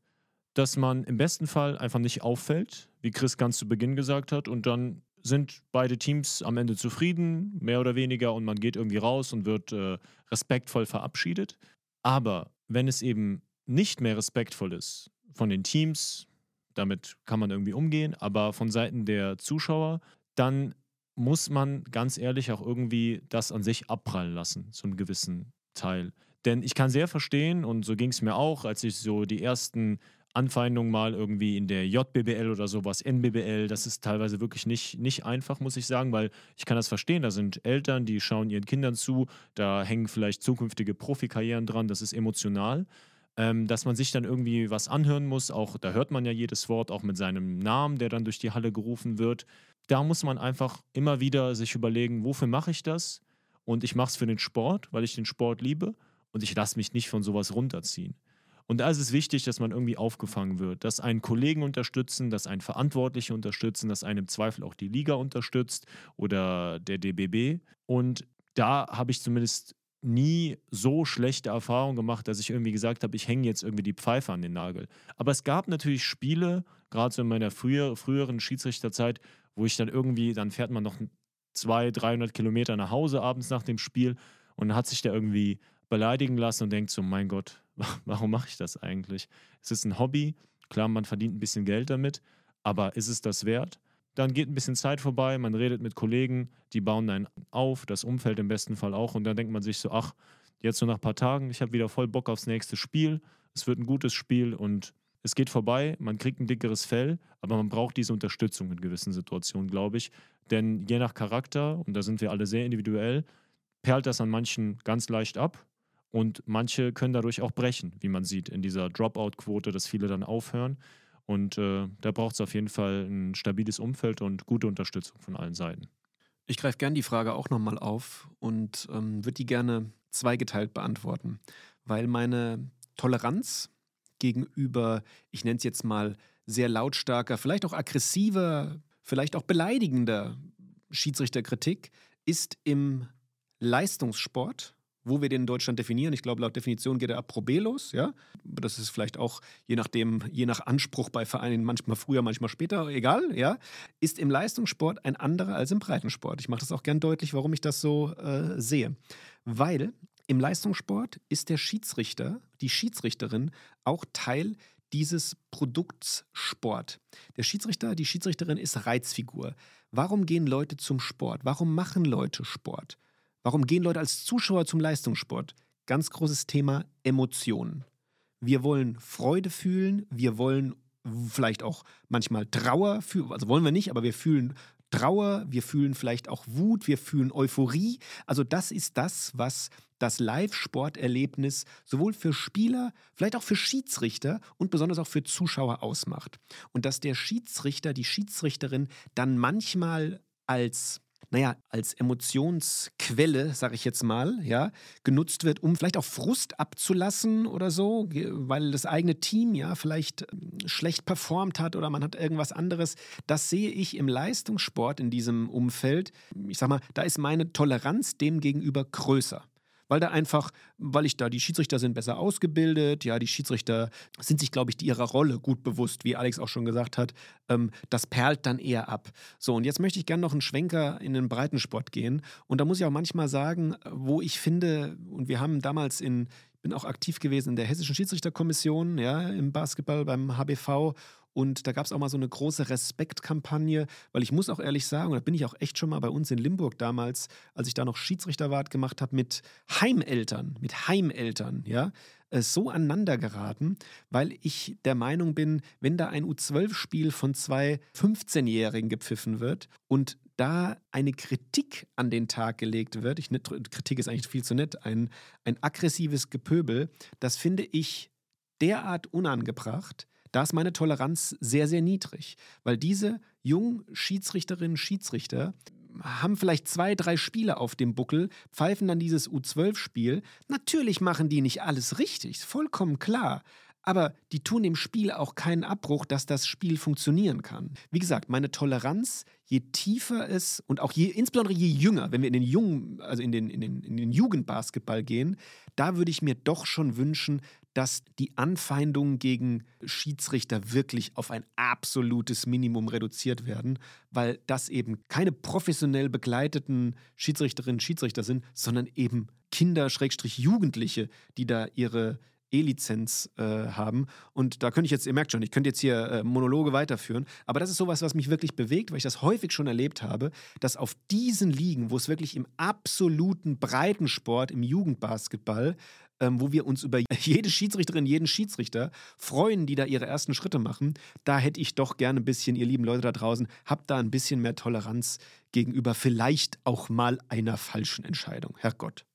C: dass man im besten Fall einfach nicht auffällt, wie Chris ganz zu Beginn gesagt hat, und dann sind beide Teams am Ende zufrieden, mehr oder weniger, und man geht irgendwie raus und wird äh, respektvoll verabschiedet. Aber wenn es eben nicht mehr respektvoll ist von den Teams, damit kann man irgendwie umgehen, aber von Seiten der Zuschauer, dann muss man ganz ehrlich auch irgendwie das an sich abprallen lassen, zu einem gewissen Teil. Denn ich kann sehr verstehen, und so ging es mir auch, als ich so die ersten Anfeindungen mal irgendwie in der JBBL oder sowas, NBBL, das ist teilweise wirklich nicht, nicht einfach, muss ich sagen, weil ich kann das verstehen. Da sind Eltern, die schauen ihren Kindern zu, da hängen vielleicht zukünftige Profikarrieren dran, das ist emotional ähm, dass man sich dann irgendwie was anhören muss. Auch da hört man ja jedes Wort, auch mit seinem Namen, der dann durch die Halle gerufen wird. Da muss man einfach immer wieder sich überlegen, wofür mache ich das? Und ich mache es für den Sport, weil ich den Sport liebe und ich lasse mich nicht von sowas runterziehen. Und da ist es wichtig, dass man irgendwie aufgefangen wird, dass einen Kollegen unterstützen, dass einen Verantwortliche unterstützen, dass einen im Zweifel auch die Liga unterstützt oder der DBB. Und da habe ich zumindest nie so schlechte Erfahrungen gemacht, dass ich irgendwie gesagt habe, ich hänge jetzt irgendwie die Pfeife an den Nagel. Aber es gab natürlich Spiele, gerade so in meiner früher, früheren Schiedsrichterzeit, wo ich dann irgendwie, dann fährt man noch 200, 300 Kilometer nach Hause abends nach dem Spiel und hat sich da irgendwie beleidigen lassen und denkt so, mein Gott, warum mache ich das eigentlich? Es ist ein Hobby, klar, man verdient ein bisschen Geld damit, aber ist es das wert? Dann geht ein bisschen Zeit vorbei, man redet mit Kollegen, die bauen einen auf, das Umfeld im besten Fall auch. Und dann denkt man sich so, ach, jetzt so nach ein paar Tagen, ich habe wieder voll Bock aufs nächste Spiel. Es wird ein gutes Spiel und es geht vorbei, man kriegt ein dickeres Fell, aber man braucht diese Unterstützung in gewissen Situationen, glaube ich. Denn je nach Charakter, und da sind wir alle sehr individuell, perlt das an manchen ganz leicht ab. Und manche können dadurch auch brechen, wie man sieht in dieser Dropout-Quote, dass viele dann aufhören. Und äh, da braucht es auf jeden Fall ein stabiles Umfeld und gute Unterstützung von allen Seiten.
D: Ich greife gerne die Frage auch nochmal auf und ähm, würde die gerne zweigeteilt beantworten, weil meine Toleranz gegenüber, ich nenne es jetzt mal, sehr lautstarker, vielleicht auch aggressiver, vielleicht auch beleidigender Schiedsrichterkritik ist im Leistungssport, wo wir den in Deutschland definieren. Ich glaube, laut Definition geht er ab Probelos, ja. Das ist vielleicht auch je nachdem, je nach Anspruch bei Vereinen manchmal früher, manchmal später, egal, ja. Ist im Leistungssport ein anderer als im Breitensport. Ich mache das auch gern deutlich, warum ich das so äh, sehe. Weil im Leistungssport ist der Schiedsrichter, die Schiedsrichterin auch Teil dieses Produkts Sport. Der Schiedsrichter, die Schiedsrichterin ist Reizfigur. Warum gehen Leute zum Sport? Warum machen Leute Sport? Warum gehen Leute als Zuschauer zum Leistungssport? Ganz großes Thema Emotionen. Wir wollen Freude fühlen, wir wollen vielleicht auch manchmal Trauer fühlen, also wollen wir nicht, aber wir fühlen Trauer, wir fühlen vielleicht auch Wut, wir fühlen Euphorie. Also das ist das, was das Live-Sporterlebnis sowohl für Spieler, vielleicht auch für Schiedsrichter und besonders auch für Zuschauer ausmacht. Und dass der Schiedsrichter, die Schiedsrichterin dann manchmal als naja, als Emotionsquelle, sage ich jetzt mal, ja, genutzt wird, um vielleicht auch Frust abzulassen oder so, weil das eigene Team ja vielleicht ähm, schlecht performt hat oder man hat irgendwas anderes. Das sehe ich im Leistungssport in diesem Umfeld. Ich sag mal, da ist meine Toleranz dem gegenüber größer weil da einfach, weil ich da, die Schiedsrichter sind besser ausgebildet, ja, die Schiedsrichter sind sich, glaube ich, ihrer Rolle gut bewusst, wie Alex auch schon gesagt hat, ähm, das perlt dann eher ab. So, und jetzt möchte ich gerne noch einen Schwenker in den Breitensport gehen. Und da muss ich auch manchmal sagen, wo ich finde, und wir haben damals in, ich bin auch aktiv gewesen in der Hessischen Schiedsrichterkommission, ja, im Basketball beim HBV und da gab es auch mal so eine große Respektkampagne, weil ich muss auch ehrlich sagen, da bin ich auch echt schon mal bei uns in Limburg damals, als ich da noch Schiedsrichterwart gemacht habe, mit Heimeltern, mit Heimeltern, ja, äh, so aneinander geraten, weil ich der Meinung bin, wenn da ein U12-Spiel von zwei 15-Jährigen gepfiffen wird und da eine Kritik an den Tag gelegt wird, ich, Kritik ist eigentlich viel zu nett, ein, ein aggressives Gepöbel, das finde ich derart unangebracht, da ist meine Toleranz sehr, sehr niedrig, weil diese jungen Schiedsrichterinnen, Schiedsrichter haben vielleicht zwei, drei Spiele auf dem Buckel, pfeifen dann dieses U12-Spiel. Natürlich machen die nicht alles richtig, vollkommen klar. Aber die tun dem Spiel auch keinen Abbruch, dass das Spiel funktionieren kann. Wie gesagt, meine Toleranz, je tiefer es und auch je, insbesondere je jünger, wenn wir in den jungen, also in den, in den, in den Jugendbasketball gehen, da würde ich mir doch schon wünschen, dass die Anfeindungen gegen Schiedsrichter wirklich auf ein absolutes Minimum reduziert werden, weil das eben keine professionell begleiteten Schiedsrichterinnen und Schiedsrichter sind, sondern eben Kinder, Schrägstrich Jugendliche, die da ihre E-Lizenz äh, haben. Und da könnte ich jetzt, ihr merkt schon, ich könnte jetzt hier äh, Monologe weiterführen, aber das ist sowas, was mich wirklich bewegt, weil ich das häufig schon erlebt habe, dass auf diesen Ligen, wo es wirklich im absoluten Breitensport, im Jugendbasketball, ähm, wo wir uns über jede Schiedsrichterin, jeden Schiedsrichter freuen, die da ihre ersten Schritte machen, da hätte ich doch gerne ein bisschen, ihr lieben Leute da draußen, habt da ein bisschen mehr Toleranz gegenüber vielleicht auch mal einer falschen Entscheidung. Herrgott.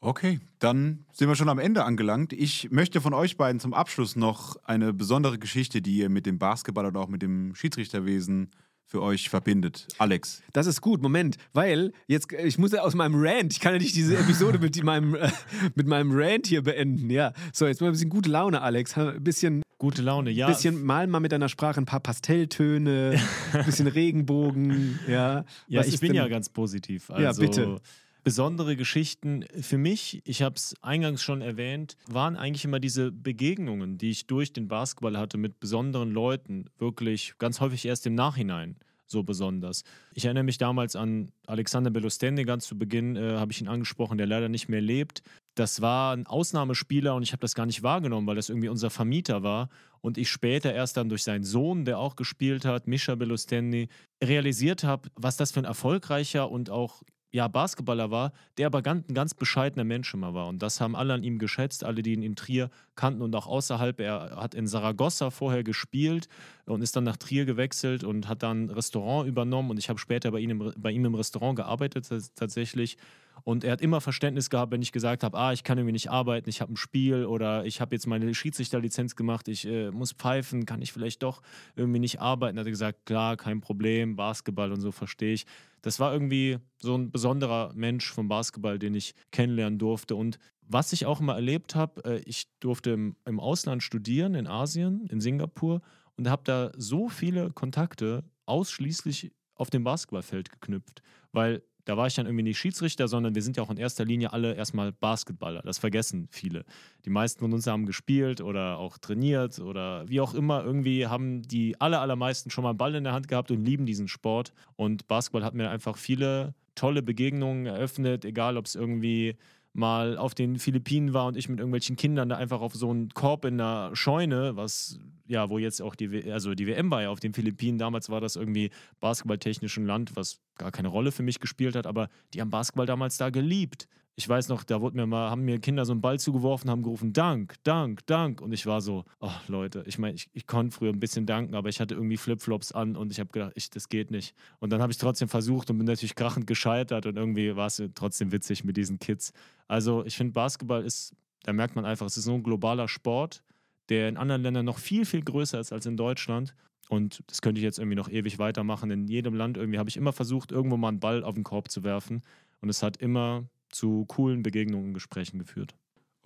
B: Okay, dann sind wir schon am Ende angelangt. Ich möchte von euch beiden zum Abschluss noch eine besondere Geschichte, die ihr mit dem Basketball oder auch mit dem Schiedsrichterwesen für euch verbindet. Alex.
D: Das ist gut, Moment, weil jetzt, ich muss ja aus meinem Rant, ich kann ja nicht diese Episode mit meinem, äh, mit meinem Rant hier beenden, ja. So, jetzt mal ein bisschen gute Laune, Alex. Ein bisschen.
C: Gute Laune, ja.
D: Ein bisschen mal mal mit deiner Sprache ein paar Pastelltöne, ein bisschen Regenbogen, ja.
C: Ja, ich bin denn? ja ganz positiv. Also,
D: ja, bitte
C: besondere Geschichten für mich, ich habe es eingangs schon erwähnt, waren eigentlich immer diese Begegnungen, die ich durch den Basketball hatte mit besonderen Leuten, wirklich ganz häufig erst im Nachhinein so besonders. Ich erinnere mich damals an Alexander Belostende, ganz zu Beginn äh, habe ich ihn angesprochen, der leider nicht mehr lebt. Das war ein Ausnahmespieler und ich habe das gar nicht wahrgenommen, weil das irgendwie unser Vermieter war. Und ich später erst dann durch seinen Sohn, der auch gespielt hat, Mischa Belostendi, realisiert habe, was das für ein erfolgreicher und auch ja, Basketballer war, der aber ganz, ein ganz bescheidener Mensch immer war. Und das haben alle an ihm geschätzt, alle, die ihn in Trier kannten und auch außerhalb. Er hat in Saragossa vorher gespielt und ist dann nach Trier gewechselt und hat dann ein Restaurant übernommen. Und ich habe später bei ihm, bei ihm im Restaurant gearbeitet tatsächlich. Und er hat immer Verständnis gehabt, wenn ich gesagt habe, ah, ich kann irgendwie nicht arbeiten, ich habe ein Spiel oder ich habe jetzt meine Schiedsrichterlizenz gemacht, ich äh, muss pfeifen, kann ich vielleicht doch irgendwie nicht arbeiten. Er hat gesagt, klar, kein Problem, Basketball und so verstehe ich. Das war irgendwie so ein besonderer Mensch vom Basketball, den ich kennenlernen durfte. Und was ich auch immer erlebt habe, äh, ich durfte im, im Ausland studieren, in Asien, in Singapur und habe da so viele Kontakte ausschließlich auf dem Basketballfeld geknüpft, weil da war ich dann irgendwie nicht Schiedsrichter, sondern wir sind ja auch in erster Linie alle erstmal Basketballer. Das vergessen viele. Die meisten von uns haben gespielt oder auch trainiert oder wie auch immer. Irgendwie haben die aller, allermeisten schon mal einen Ball in der Hand gehabt und lieben diesen Sport. Und Basketball hat mir einfach viele tolle Begegnungen eröffnet, egal ob es irgendwie mal auf den Philippinen war und ich mit irgendwelchen Kindern da einfach auf so einen Korb in der Scheune, was ja, wo jetzt auch die, also die WM war ja auf den Philippinen, damals war das irgendwie basketballtechnisch ein Land, was gar keine Rolle für mich gespielt hat, aber die haben Basketball damals da geliebt ich weiß noch, da wurde mir mal, haben mir Kinder so einen Ball zugeworfen, haben gerufen, Dank, Dank, Dank. Und ich war so, oh Leute, ich meine, ich, ich konnte früher ein bisschen danken, aber ich hatte irgendwie Flipflops an und ich habe gedacht, ich, das geht nicht. Und dann habe ich trotzdem versucht und bin natürlich krachend gescheitert und irgendwie war es trotzdem witzig mit diesen Kids. Also ich finde, Basketball ist, da merkt man einfach, es ist so ein globaler Sport, der in anderen Ländern noch viel, viel größer ist als in Deutschland. Und das könnte ich jetzt irgendwie noch ewig weitermachen. In jedem Land irgendwie habe ich immer versucht, irgendwo mal einen Ball auf den Korb zu werfen. Und es hat immer zu coolen Begegnungen und Gesprächen geführt.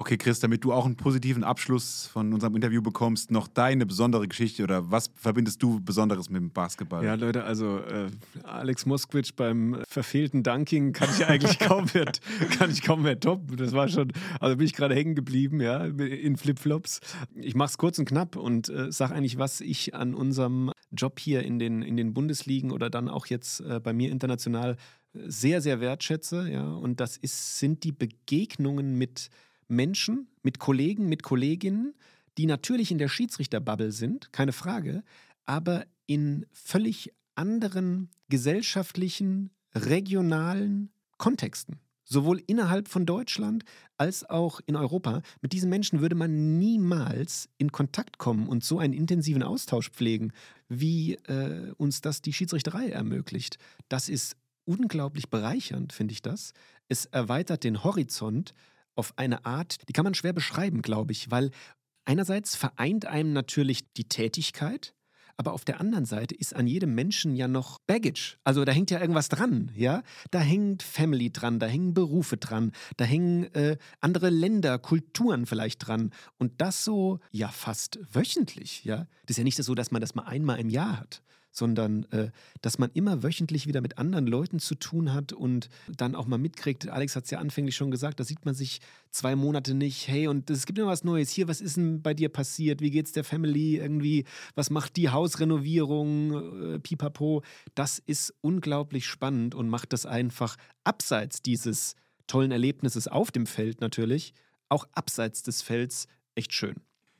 B: Okay, Chris, damit du auch einen positiven Abschluss von unserem Interview bekommst, noch deine besondere Geschichte oder was verbindest du Besonderes mit dem Basketball?
D: Ja, Leute, also äh, Alex Moskowitsch beim verfehlten Dunking kann ich eigentlich kaum mehr, kann ich kaum mehr toppen. Das war schon, also bin ich gerade hängen geblieben, ja, in Flipflops. Ich mache es kurz und knapp und äh, sage eigentlich, was ich an unserem Job hier in den, in den Bundesligen oder dann auch jetzt äh, bei mir international sehr, sehr wertschätze. Ja, und das ist, sind die Begegnungen mit Menschen, mit Kollegen, mit Kolleginnen, die natürlich in der Schiedsrichterbubble sind, keine Frage, aber in völlig anderen gesellschaftlichen, regionalen Kontexten. Sowohl innerhalb von Deutschland als auch in Europa. Mit diesen Menschen würde man niemals in Kontakt kommen und so einen intensiven Austausch pflegen, wie äh, uns das die Schiedsrichterei ermöglicht. Das ist unglaublich bereichernd, finde ich das. Es erweitert den Horizont auf eine Art, die kann man schwer beschreiben, glaube ich, weil einerseits vereint einem natürlich die Tätigkeit, aber auf der anderen Seite ist an jedem Menschen ja noch Baggage. Also da hängt ja irgendwas dran, ja? Da hängt Family dran, da hängen Berufe dran, da hängen äh, andere Länder, Kulturen vielleicht dran. Und das so, ja, fast wöchentlich, ja? Das ist ja nicht so, dass man das mal einmal im Jahr hat sondern äh, dass man immer wöchentlich wieder mit anderen Leuten zu tun hat und dann auch mal mitkriegt. Alex hat es ja anfänglich schon gesagt, da sieht man sich zwei Monate nicht. Hey, und es gibt immer was Neues. Hier, was ist denn bei dir passiert? Wie geht's der Family irgendwie? Was macht die Hausrenovierung? Äh, pipapo. Das ist unglaublich spannend und macht das einfach abseits dieses tollen Erlebnisses auf dem Feld natürlich, auch abseits des Felds echt schön.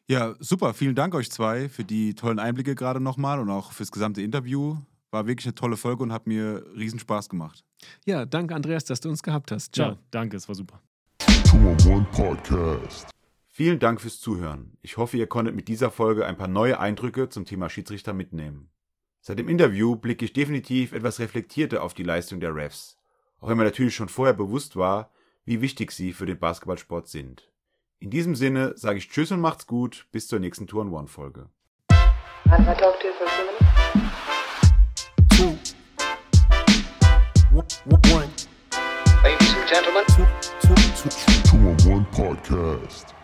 B: Ja, super. Vielen Dank euch zwei für die tollen Einblicke gerade nochmal und auch fürs gesamte Interview. War wirklich eine tolle Folge und hat mir riesen Spaß gemacht.
D: Ja, danke Andreas, dass du uns gehabt hast. Ciao.
C: Ja, danke, es war super.
E: Podcast.
B: Vielen Dank fürs Zuhören. Ich hoffe, ihr konntet mit dieser Folge ein paar neue Eindrücke zum Thema Schiedsrichter mitnehmen. Seit dem Interview blicke ich definitiv etwas reflektierter auf die Leistung der Refs, auch wenn mir natürlich schon vorher bewusst war, wie wichtig sie für den Basketballsport sind. In diesem Sinne sage ich Tschüss und macht's gut. Bis zur nächsten Tour One Folge.
F: One, one,
G: Ladies and gentlemen.
F: two,
E: Two-on-One Podcast.